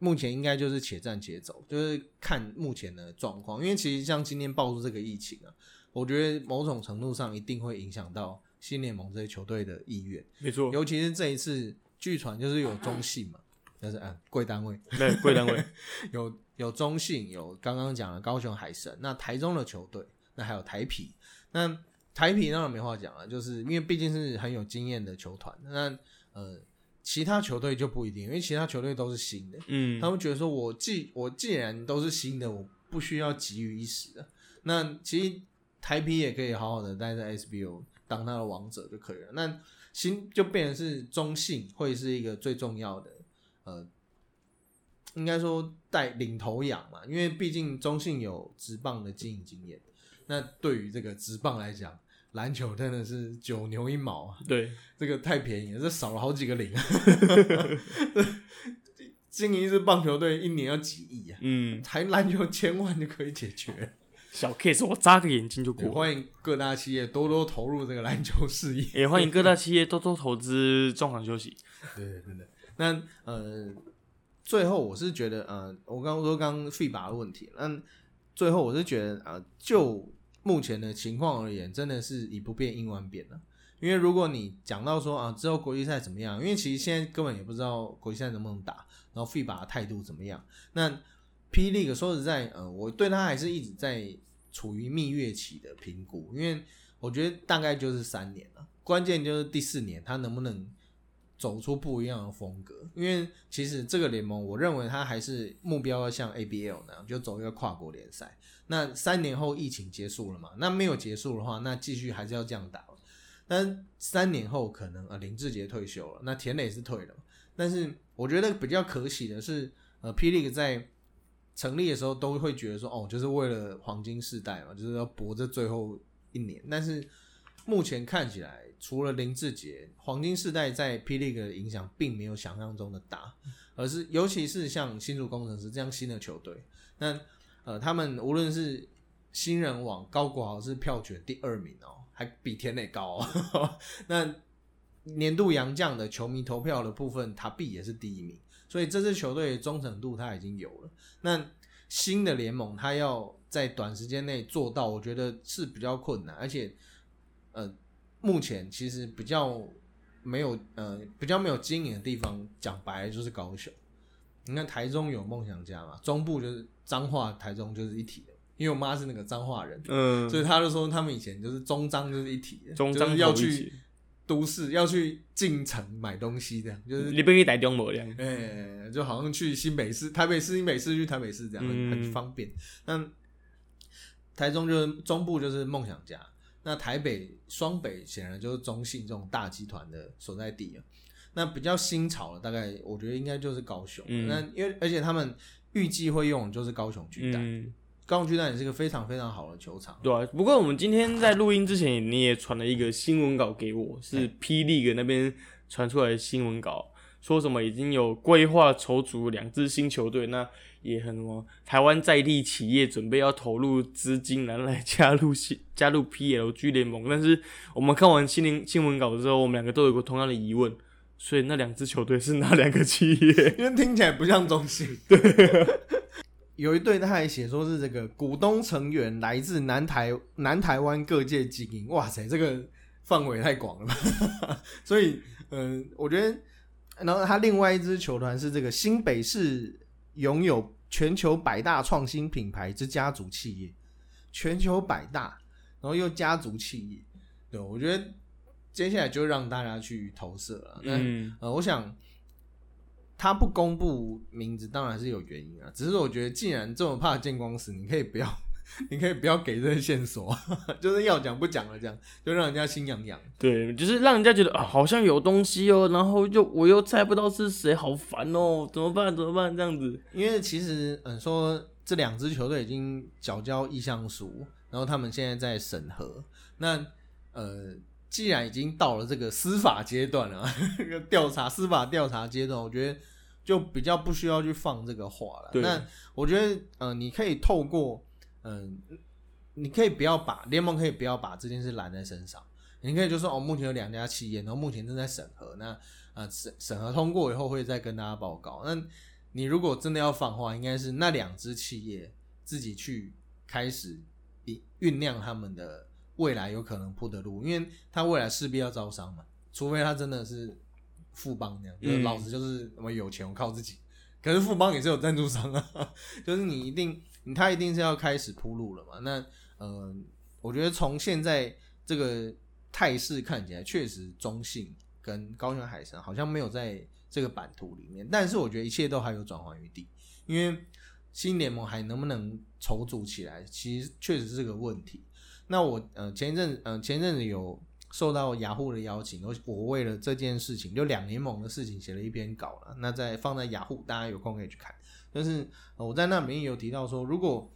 目前应该就是且战且走，就是看目前的状况。因为其实像今天爆出这个疫情啊。我觉得某种程度上一定会影响到新联盟这些球队的意愿，没错。尤其是这一次，据传就是有中信嘛，就是嗯贵单位，对贵单位有有中信，有刚刚讲的高雄海神，那台中的球队，那还有台皮，那台皮当然没话讲了，就是因为毕竟是很有经验的球团，那呃其他球队就不一定，因为其他球队都是新的，嗯，他们觉得说我既我既然都是新的，我不需要急于一时的，那其实。台皮也可以好好的待在 SBO 当他的王者就可以了。那新就变成是中信会是一个最重要的，呃，应该说带领头羊嘛，因为毕竟中信有直棒的经营经验。那对于这个直棒来讲，篮球真的是九牛一毛啊。对，这个太便宜了，这少了好几个零。经营一支棒球队一年要几亿啊？嗯，才篮球千万就可以解决。小 case，我眨个眼睛就过。欢迎各大企业多多投入这个篮球事业，也欢迎各大企业多多投资中场休息。对对对，那呃，最后我是觉得呃，我刚刚说刚刚 FIBA 的问题，那最后我是觉得啊，就目前的情况而言，真的是以不变应万变了。因为如果你讲到说啊，之后国际赛怎么样？因为其实现在根本也不知道国际赛能不能打，然后 FIBA 的态度怎么样？那 P League 说实在，呃，我对他还是一直在。处于蜜月期的评估，因为我觉得大概就是三年了，关键就是第四年他能不能走出不一样的风格。因为其实这个联盟，我认为他还是目标要像 ABL 那样，就走一个跨国联赛。那三年后疫情结束了嘛？那没有结束的话，那继续还是要这样打。但三年后可能呃林志杰退休了，那田磊是退了。但是我觉得比较可喜的是，呃霹雳在。成立的时候都会觉得说，哦，就是为了黄金世代嘛，就是要搏这最后一年。但是目前看起来，除了林志杰，黄金世代在霹雳的影响并没有想象中的大，而是尤其是像新竹工程师这样新的球队，那呃，他们无论是新人王高国豪是票选第二名哦，还比田磊高。那年度洋将的球迷投票的部分，他必也是第一名。所以这支球队忠诚度他已经有了。那新的联盟他要在短时间内做到，我觉得是比较困难。而且，呃，目前其实比较没有呃比较没有经营的地方，讲白了就是高雄。你看台中有梦想家嘛，中部就是彰化、台中就是一体的。因为我妈是那个彰化人，嗯，所以她就说他们以前就是中彰就是一体的，中彰要去。都市要去进城买东西，这样就是你不可以带中模这样，哎，就好像去新北市、台北市、新北市去台北市这样很方便。那台中就是中部就是梦想家，那台北双北显然就是中信这种大集团的所在地啊。那比较新潮的，大概我觉得应该就是高雄。那因为而且他们预计会用就是高雄巨蛋。高雄巨蛋也是个非常非常好的球场，对啊。不过我们今天在录音之前，你也传了一个新闻稿给我，是霹雳的那边传出来的新闻稿。说什么已经有规划筹组两支新球队，那也很什么台湾在地企业准备要投入资金然后来加入新加入 PLG 联盟，但是我们看完新闻新闻稿之后，我们两个都有个同样的疑问，所以那两支球队是哪两个企业？因为听起来不像中信。对，有一对他还写说是这个股东成员来自南台南台湾各界精英，哇塞，这个范围太广了吧？所以，嗯，我觉得，然后他另外一支球团是这个新北市拥有全球百大创新品牌之家族企业，全球百大，然后又家族企业，对我觉得接下来就让大家去投射了。那呃，我想。他不公布名字当然是有原因啊，只是我觉得既然这么怕见光死，你可以不要，你可以不要给这些线索，就是要讲不讲了，这样就让人家心痒痒。对，就是让人家觉得啊，好像有东西哦，然后又我又猜不到是谁，好烦哦，怎么办？怎么办？这样子。因为其实嗯，说这两支球队已经缴交意向书，然后他们现在在审核。那呃，既然已经到了这个司法阶段了，调查司法调查阶段，我觉得。就比较不需要去放这个话了。那我觉得，嗯，你可以透过，嗯，你可以不要把联盟可以不要把这件事揽在身上。你可以就说，哦，目前有两家企业，然后目前正在审核。那啊，审审核通过以后会再跟大家报告。那你如果真的要放话，应该是那两支企业自己去开始酝酝酿他们的未来有可能铺的路，因为他未来势必要招商嘛，除非他真的是。富邦那样，就是老子就是我有钱，我靠自己。可是富邦也是有赞助商啊，就是你一定，他一定是要开始铺路了嘛。那呃，我觉得从现在这个态势看起来，确实中信跟高雄海神好像没有在这个版图里面。但是我觉得一切都还有转圜余地，因为新联盟还能不能筹组起来，其实确实是个问题。那我呃前一阵呃前一阵子有。受到雅虎的邀请，我我为了这件事情，就两联盟的事情写了一篇稿了。那在放在雅虎，大家有空可以去看。但是我在那里面有提到说，如果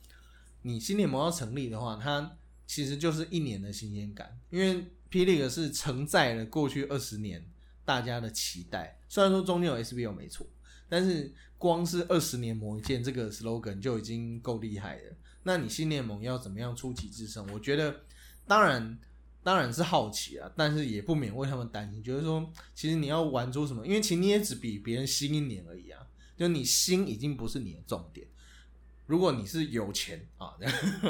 你新联盟要成立的话，它其实就是一年的新鲜感，因为霹雳是承载了过去二十年大家的期待。虽然说中间有 SBO 没错，但是光是二十年磨一剑这个 slogan 就已经够厉害了。那你新联盟要怎么样出奇制胜？我觉得当然。当然是好奇啊，但是也不免为他们担心，就是说，其实你要玩出什么？因为其实你也只比别人新一年而已啊，就你新已经不是你的重点。如果你是有钱啊，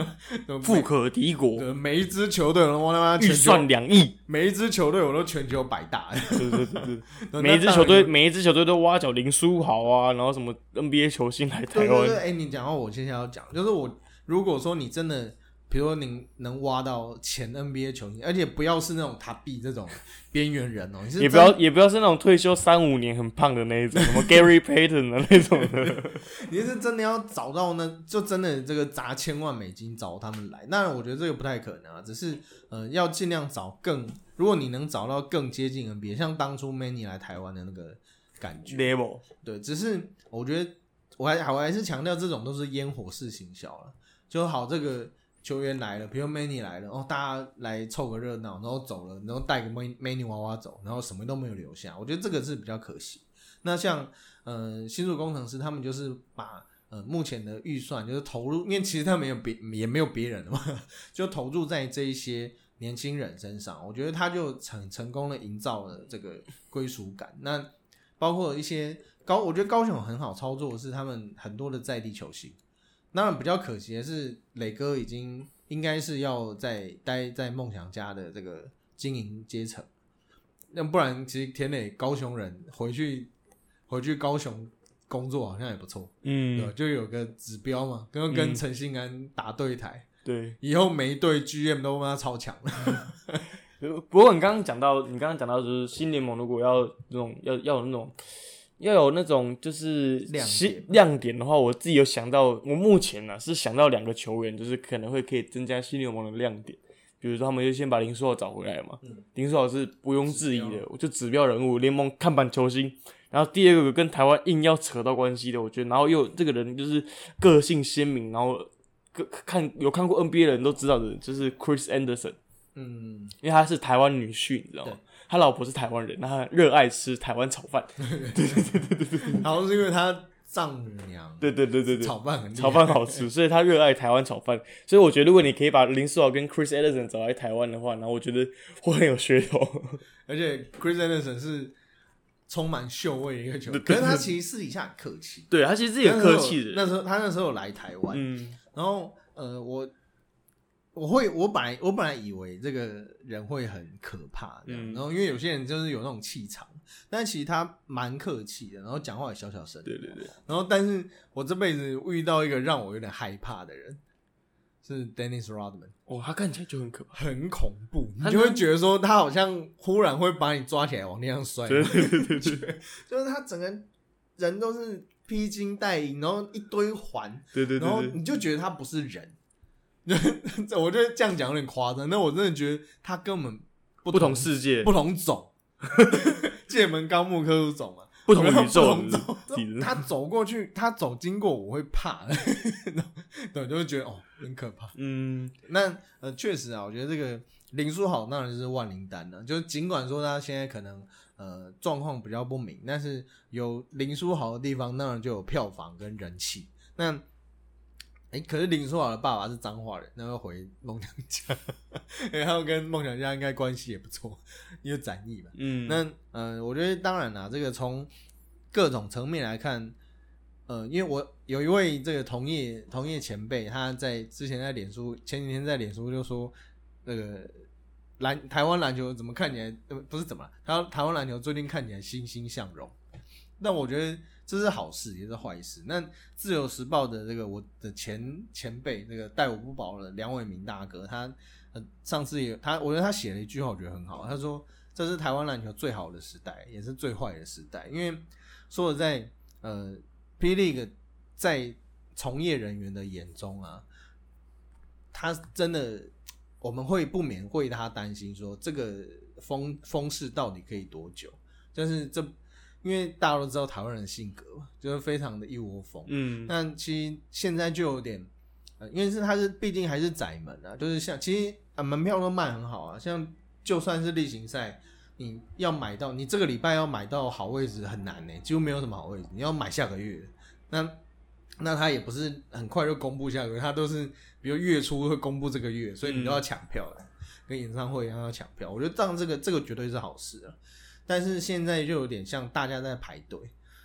富可敌国，每一支球队我他妈预算两亿，每一支球队我都全球百大，对对 对，每一支球队每一支球队都挖角林书豪啊，然后什么 NBA 球星来台湾。哎，你讲话我接下来要讲，就是我如果说你真的。比如说，你能挖到前 NBA 球星，而且不要是那种塔比这种边缘人哦，也不要也不要是那种退休三五年很胖的那一种，什么 Gary Payton 的那种的。你是真的要找到呢，就真的这个砸千万美金找他们来，那我觉得这个不太可能啊。只是呃，要尽量找更，如果你能找到更接近 NBA，像当初 Many 来台湾的那个感觉。Level 对，只是我觉得我还我还是强调这种都是烟火式行销了，就好这个。球员来了，比如 Many 来了，哦，大家来凑个热闹，然后走了，然后带个 Many 娃娃走，然后什么都没有留下。我觉得这个是比较可惜。那像呃新竹工程师，他们就是把呃目前的预算就是投入，因为其实他没有别也没有别人了嘛，就投入在这一些年轻人身上。我觉得他就成成功的营造了这个归属感。那包括一些高，我觉得高雄很好操作，是他们很多的在地球星。当然比较可惜的是，磊哥已经应该是要在待在梦想家的这个经营阶层，那不然其实田磊高雄人回去回去高雄工作好像也不错，嗯，就有个指标嘛，跟跟陈信安打对台，对，以后每一队 GM 都跟他超强。不过你刚刚讲到，你刚刚讲到就是新联盟如果要那种要要有那种。要有那种就是亮亮点的话，我自己有想到，我目前呢是想到两个球员，就是可能会可以增加新联盟的亮点。比如说，他们就先把林书豪找回来嘛，林书豪是毋庸置疑的，我就指标人物，联盟看板球星。然后第二个跟台湾硬要扯到关系的，我觉得，然后又这个人就是个性鲜明，然后个看有看过 NBA 的人都知道的，就是 Chris Anderson，嗯，因为他是台湾女婿，你知道吗？他老婆是台湾人，那他热爱吃台湾炒饭。好像是因为他丈母娘对对对对对，炒饭很炒饭好吃，所以他热爱台湾炒饭。所以我觉得，如果你可以把林书豪跟 Chris Ellison 找来台湾的话，然后我觉得会很有噱头。而且 Chris Anderson 是充满秀味的一个球员，可是他其实私底下很客气，对他其实是一个客气的人。那时候他那时候有来台湾，嗯，然后呃，我我会我本来我本来以为这个人会很可怕这样，嗯然后因为有些人就是有那种气场，但其实他蛮客气的，然后讲话也小小声，对对对，然后但是我这辈子遇到一个让我有点害怕的人，是 Dennis Rodman。哦，他看起来就很可怕。很恐怖，你就会觉得说他好像忽然会把你抓起来往地上摔，对对对对对 就是他整个人都是披金戴银，然后一堆环，对对对然后你就觉得他不是人。我觉得这样讲有点夸张，那我真的觉得他根本不不同世界、不同种，界门纲目科属种嘛，不同宇宙他走过去，他走经过我会怕，对，就会觉得哦很可怕。嗯，那呃，确实啊，我觉得这个林书豪当然就是万灵丹了。就是尽管说他现在可能呃状况比较不明，但是有林书豪的地方，当然就有票房跟人气。那哎、可是林书豪的爸爸是彰化人，那要回梦想家，因 为他们跟梦想家应该关系也不错，因为展翼嘛。嗯，那呃，我觉得当然啦，这个从各种层面来看，呃，因为我有一位这个同业同业前辈，他在之前在脸书前几天在脸书就说，那个篮台湾篮球怎么看起来呃不是怎么了，他台湾篮球最近看起来欣欣向荣，但我觉得这是好事也是坏事。那自由时报的这个我的前前辈这个待我不薄的梁伟明大哥，他上次也他我觉得他写了一句话，我觉得很好，他说。这是台湾篮球最好的时代，也是最坏的时代。因为说实在，呃，P League 在从业人员的眼中啊，他真的我们会不免为他担心，说这个风风势到底可以多久？就是这，因为大家都知道台湾人的性格嘛，就是非常的一窝蜂。嗯，那其实现在就有点，呃，因为是他是毕竟还是窄门啊，就是像其实啊门票都卖很好啊，像就算是例行赛，你要买到你这个礼拜要买到好位置很难呢、几乎没有什么好位置，你要买下个月。那那他也不是很快就公布下个月，他都是比如月初会公布这个月，所以你都要抢票了，跟演唱会一样要抢票。我觉得这样这个这个绝对是好事啊。但是现在就有点像大家在排队，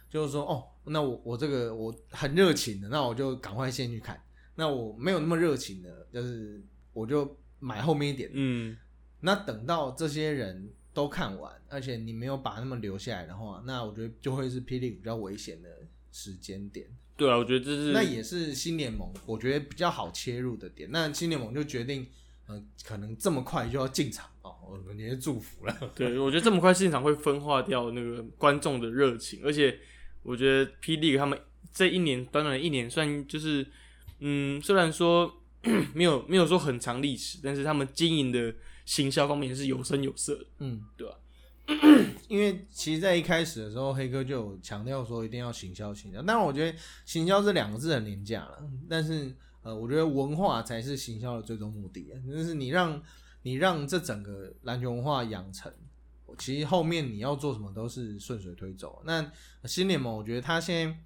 就是说哦，那我我这个我很热情的，那我就赶快先去看。那我没有那么热情的，就是我就买后面一点。嗯，那等到这些人都看完，而且你没有把他们留下来的话，那我觉得就会是霹雳比较危险的时间点。对啊，我觉得这是那也是新联盟我觉得比较好切入的点。那新联盟就决定，呃，可能这么快就要进场哦，我们也是祝福了。对，我觉得这么快现场会分化掉那个观众的热情，而且我觉得霹雳他们这一年短短的一年，算就是嗯，虽然说 没有没有说很长历史，但是他们经营的行销方面是有声有色的。嗯，对吧 因为其实，在一开始的时候，黑哥就有强调说一定要行销行销。当然，我觉得行销这两个字很廉价了，但是呃，我觉得文化才是行销的最终目的啊，就是你让你让这整个篮球文化养成，其实后面你要做什么都是顺水推舟。那新联盟，我觉得他现在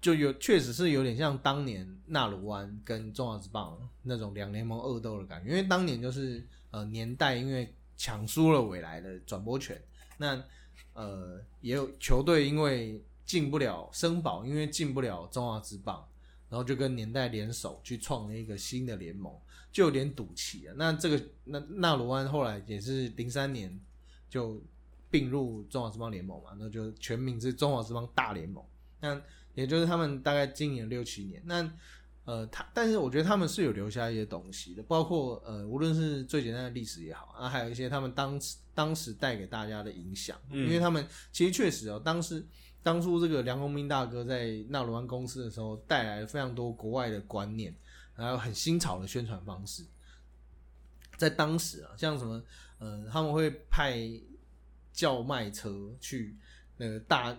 就有确实是有点像当年纳鲁湾跟中华职棒那种两联盟恶斗的感觉，因为当年就是呃年代因为抢输了未来的转播权，那呃也有球队因为进不了升保，因为进不了中华职棒，然后就跟年代联手去创了一个新的联盟，就有点赌气啊。那这个那纳罗湾后来也是零三年就并入中华职棒联盟嘛，那就全名是中华职棒大联盟。那也就是他们大概经营了六七年。那呃，他但是我觉得他们是有留下一些东西的，包括呃，无论是最简单的历史也好啊，还有一些他们当时当时带给大家的影响，嗯因为他们其实确实哦，当时当初这个梁鸿斌大哥在纳罗湾公司的时候，带来了非常多国外的观念，还有很新潮的宣传方式。在当时啊，像什么呃，他们会派叫卖车去那个大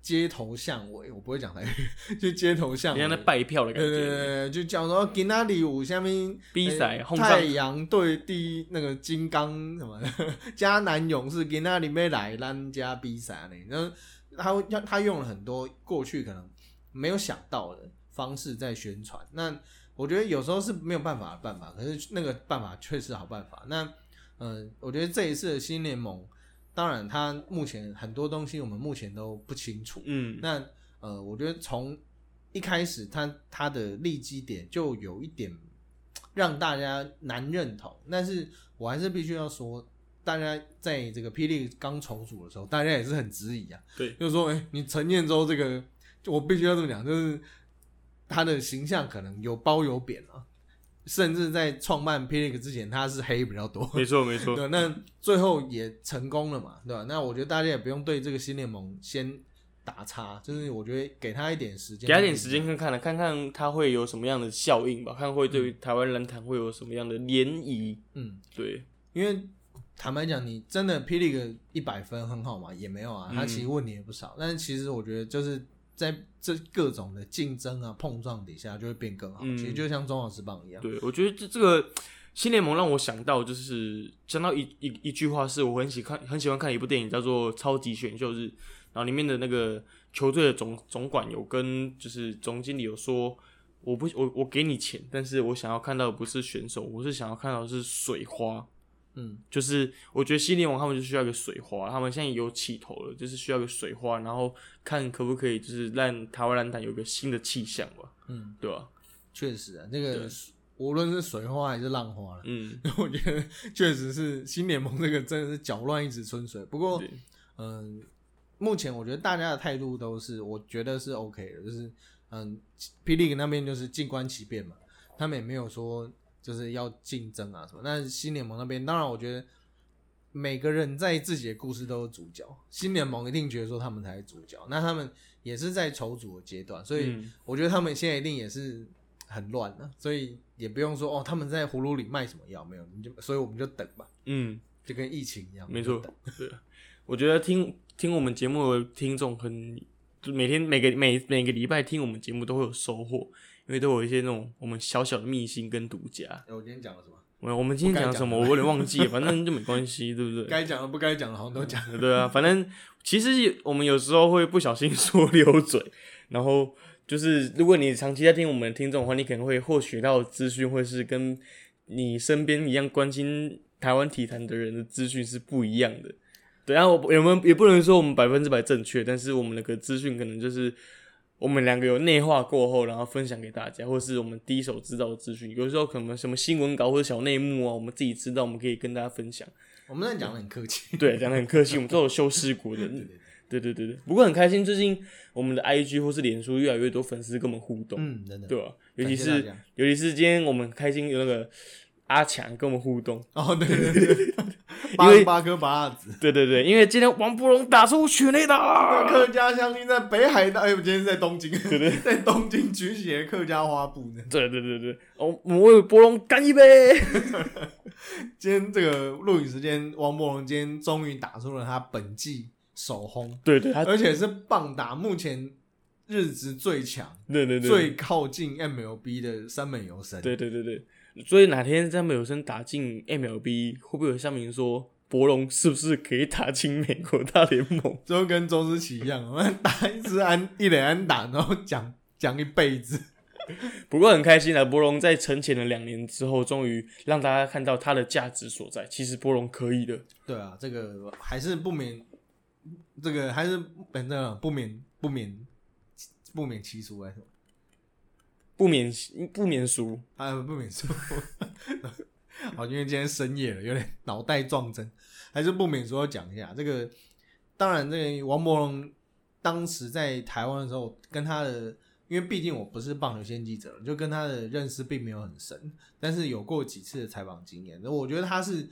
街头巷尾，我不会讲台语，就街头巷尾，像在拜票的感对对觉。对对，就讲说今仔里有下面比赛太阳对第那个金刚什么的，迦南勇士今仔里面来咱家比赛呢，然后他他用了很多过去可能没有想到的方式在宣传。那我觉得有时候是没有办法的办法，可是那个办法确实好办法。那呃，我觉得这一次的新联盟，当然它目前很多东西我们目前都不清楚，嗯，那呃，我觉得从一开始它它的立基点就有一点让大家难认同，但是我还是必须要说，大家在这个霹雳刚重组的时候，大家也是很质疑啊，对。就是说，哎、你陈彦州这个，我必须要这么讲，就是他的形象可能有褒有贬啊，甚至在创办霹雳之前，他是黑比较多，没错没错。对，那最后也成功了嘛，对吧？那我觉得大家也不用对这个新联盟先打叉，就是我觉得给他一点时间，给他点时间看看了，看看他会有什么样的效应吧，看会对台湾篮坛会有什么样的涟漪。嗯，对，因为坦白讲，你真的霹雳个一百分很好嘛，也没有啊，他其实问题也不少，但是其实我觉得就是在这各种的竞争啊碰撞底下，就会变更好。嗯其实就像中华职棒一样，对，我觉得这这个新联盟让我想到，就是想到一一一句话，是我很喜看很喜欢看一部电影，叫做《超级选秀日》，然后里面的那个球队的总总管有跟就是总经理有说，我不我我给你钱，但是我想要看到的不是选手，我是想要看到的是水花。嗯，就是我觉得新联盟他们就需要一个水花，他们现在有起头了，就是需要一个水花，然后看可不可以就是让台湾篮坛有一个新的气象吧，嗯，对吧？确实啊，那个无论是水花还是浪花了，嗯，我觉得确实是新联盟这个真的是搅乱一池春水。不过，对。嗯，目前我觉得大家的态度都是，我觉得是 OK 的，就是嗯，霹雳那边就是静观其变嘛，他们也没有说就是要竞争啊什么。那新联盟那边，当然我觉得每个人在自己的故事都是主角，新联盟一定觉得说他们才是主角，那他们也是在筹组的阶段，所以嗯。我觉得他们现在一定也是很乱的，所以也不用说哦他们在葫芦里卖什么药没有，你就所以我们就等吧，嗯，就跟疫情一样，没错我觉得听听我们节目的听众很，就每天每个每每个礼拜听我们节目都会有收获，因为都有一些那种我们小小的秘辛跟独家。哎我今天讲了什么？我我们今天讲什么，我有点忘记了，反正就没关系，对不对？该讲的不该讲的，好像都讲了。对啊，反正其实我们有时候会不小心 说溜嘴，然后就是如果你长期在听我们的听众的话，你可能会获取到资讯会是跟你身边一样关心台湾体坛的人的资讯是不一样的。对啊，我有没有也不能说我们百分之百正确，但是我们那个资讯可能就是我们两个有内化过后，然后分享给大家，或是我们第一手知道的资讯。有时候可能什么新闻稿或者小内幕啊，我们自己知道，我们可以跟大家分享。我们那讲的很客气，对，讲的很客气，我们都有修饰过的。对 对对，对不过很开心，最近我们的 IG 或是脸书越来越多粉丝跟我们互动，嗯，真的，对吧、尤其是尤其是今天我们开心有那个阿强跟我们互动，哦，对对对对，因为八十八颗拔蜡子。对对对，因为今天王柏荣打出全垒打，客家乡亲在北海道，哎，我今天是在东京，对对，在东京举起了客家花布呢。对对对对，哦，我们为柏荣干一杯，今天这个录影时间，王柏荣今天终于打出了他本季首轰，对对，而且是棒打目前日职最强、对对对最靠近 MLB 的三本游神。对对对对，所以哪天在美有生打进 MLB，会不会有乡民说博龙是不是可以打进美国大联盟？就跟周思齐一样，我们打一支安一垒安打，然后讲讲一辈子。不过很开心啊，博龙在沉潜了两年之后，终于让大家看到他的价值所在。其实博龙可以的，对啊，这个还是不免，这个还是本正不免不免不免其俗来说，不免不免俗。啊不免俗。好，因为今天深夜了，有点脑袋撞针，还是不免说要讲一下这个。当然，这个王柏荣当时在台湾的时候，跟他的，因为毕竟我不是棒球先记者，就跟他的认识并没有很深，但是有过几次的采访经验，我觉得他是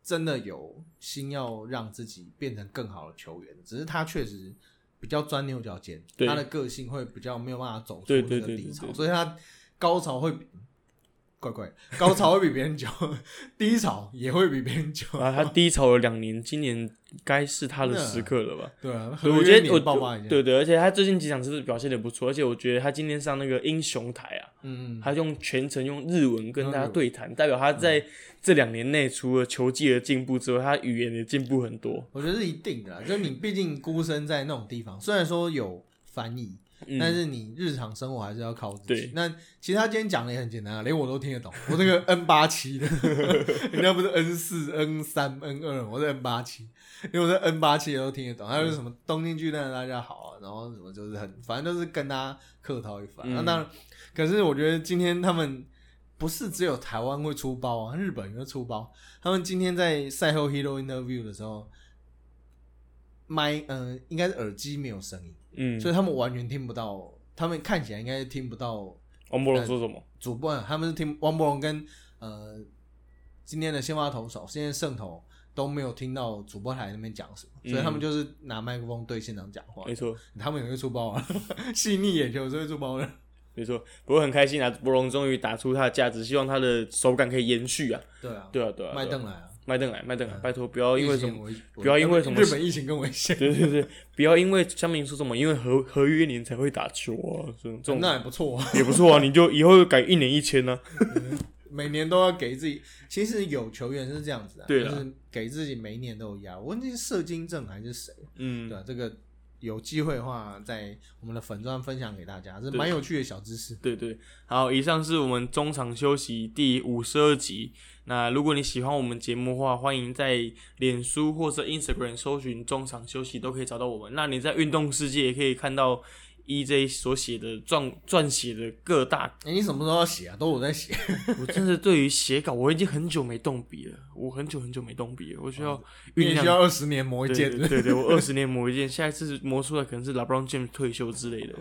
真的有心要让自己变成更好的球员，只是他确实比较钻牛角尖，他的个性会比较没有办法走出对这对对对个低潮，对所以他高潮会比怪怪，高潮会比别人久，低潮也会比别人久。啊，他低潮了两年，今年该是他的时刻了吧？对啊，我觉得我爆发一下，对对，而且他最近几场是表现的不错，而且我觉得他今天上那个英雄台啊，嗯嗯，他用全程用日文跟大家对谈，代表他在这两年内除了球技的进步之外，他语言也进步很多。我觉得是一定的啦，就你毕竟孤身在那种地方，虽然说有翻译，但嗯，是你日常生活还是要靠自己。那其实他今天讲的也很简单啊，连我都听得懂。我这个 N 八七的，人家不是 N 四、N 三、N 二，我是 N 八七，因为我是 N 八七的都听得懂。还有什么东京巨蛋的大家好啊，然后什么就是很，反正都是跟他客套一番。嗯那当然，可是我觉得今天他们不是只有台湾会出包啊，日本也会出包。他们今天在赛后 Hero Interview 的时候，麦呃应该是耳机没有声音。嗯，所以他们完全听不到，他们看起来应该是听不到王伯龙说什么？主播，他们是听王博龙跟呃今天的先发投手，现在胜投都没有听到主播台那边讲什么，所以他们就是拿麦克风对现场讲话。没错，他们也会出包啊，细腻眼球是会出包的。没错。不过很开心啊，博龙终于打出他的价值，希望他的手感可以延续啊。对啊，对啊，对啊，对啊麦邓来啊，麦登来，麦登来，拜托不要因为什么，不要因为什么日本疫情更危险，对对对，不要因为香民说什么，因为合合约年才会打球啊，这种这种那也不错啊。也不错啊，你就以后改一年一千呢、每年都要给自己，其实有球员是这样子啊，对啊。就是给自己每一年都有压。我忘记是射精症还是谁，嗯。对，啊，这个有机会的话，在我们的粉砖分享给大家，这对蛮有趣的小知识。对对，好，以上是我们中场休息第五十二集。那如果你喜欢我们节目的话，欢迎在脸书或者 Instagram 搜寻“中场休息”，都可以找到我们。那你在运动世界也可以看到 EJ 所写的撰撰写的各大。哎、你什么时候要写啊？都我在写。我真的对于写稿，我已经很久没动笔了，我很久很久没动笔了，我需要你酝酿需要二十年磨一剑。对对对，我二十年磨一剑，下一次磨出来可能是 LeBron James 退休之类的，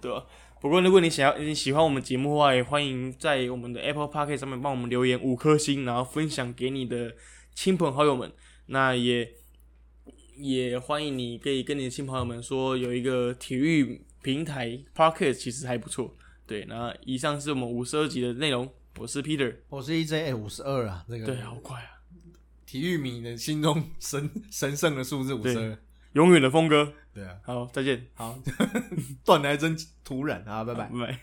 对吧、不过如果你想要你喜欢我们节目的话，也欢迎在我们的 Apple Park 上面帮我们留言五颗星，然后分享给你的亲朋好友们。那也也欢迎你可以跟你的亲朋友们说，有一个体育平台 Pocket 其实还不错。对，那以上是我们五十二集的内容，我是 Peter。我是 EJ，哎，五十二啊，这个对，好快啊，体育迷的心中神 神圣的数字五十二。永远的峰哥。对啊，好，再见，好，断的还真突然啊，拜拜。拜拜。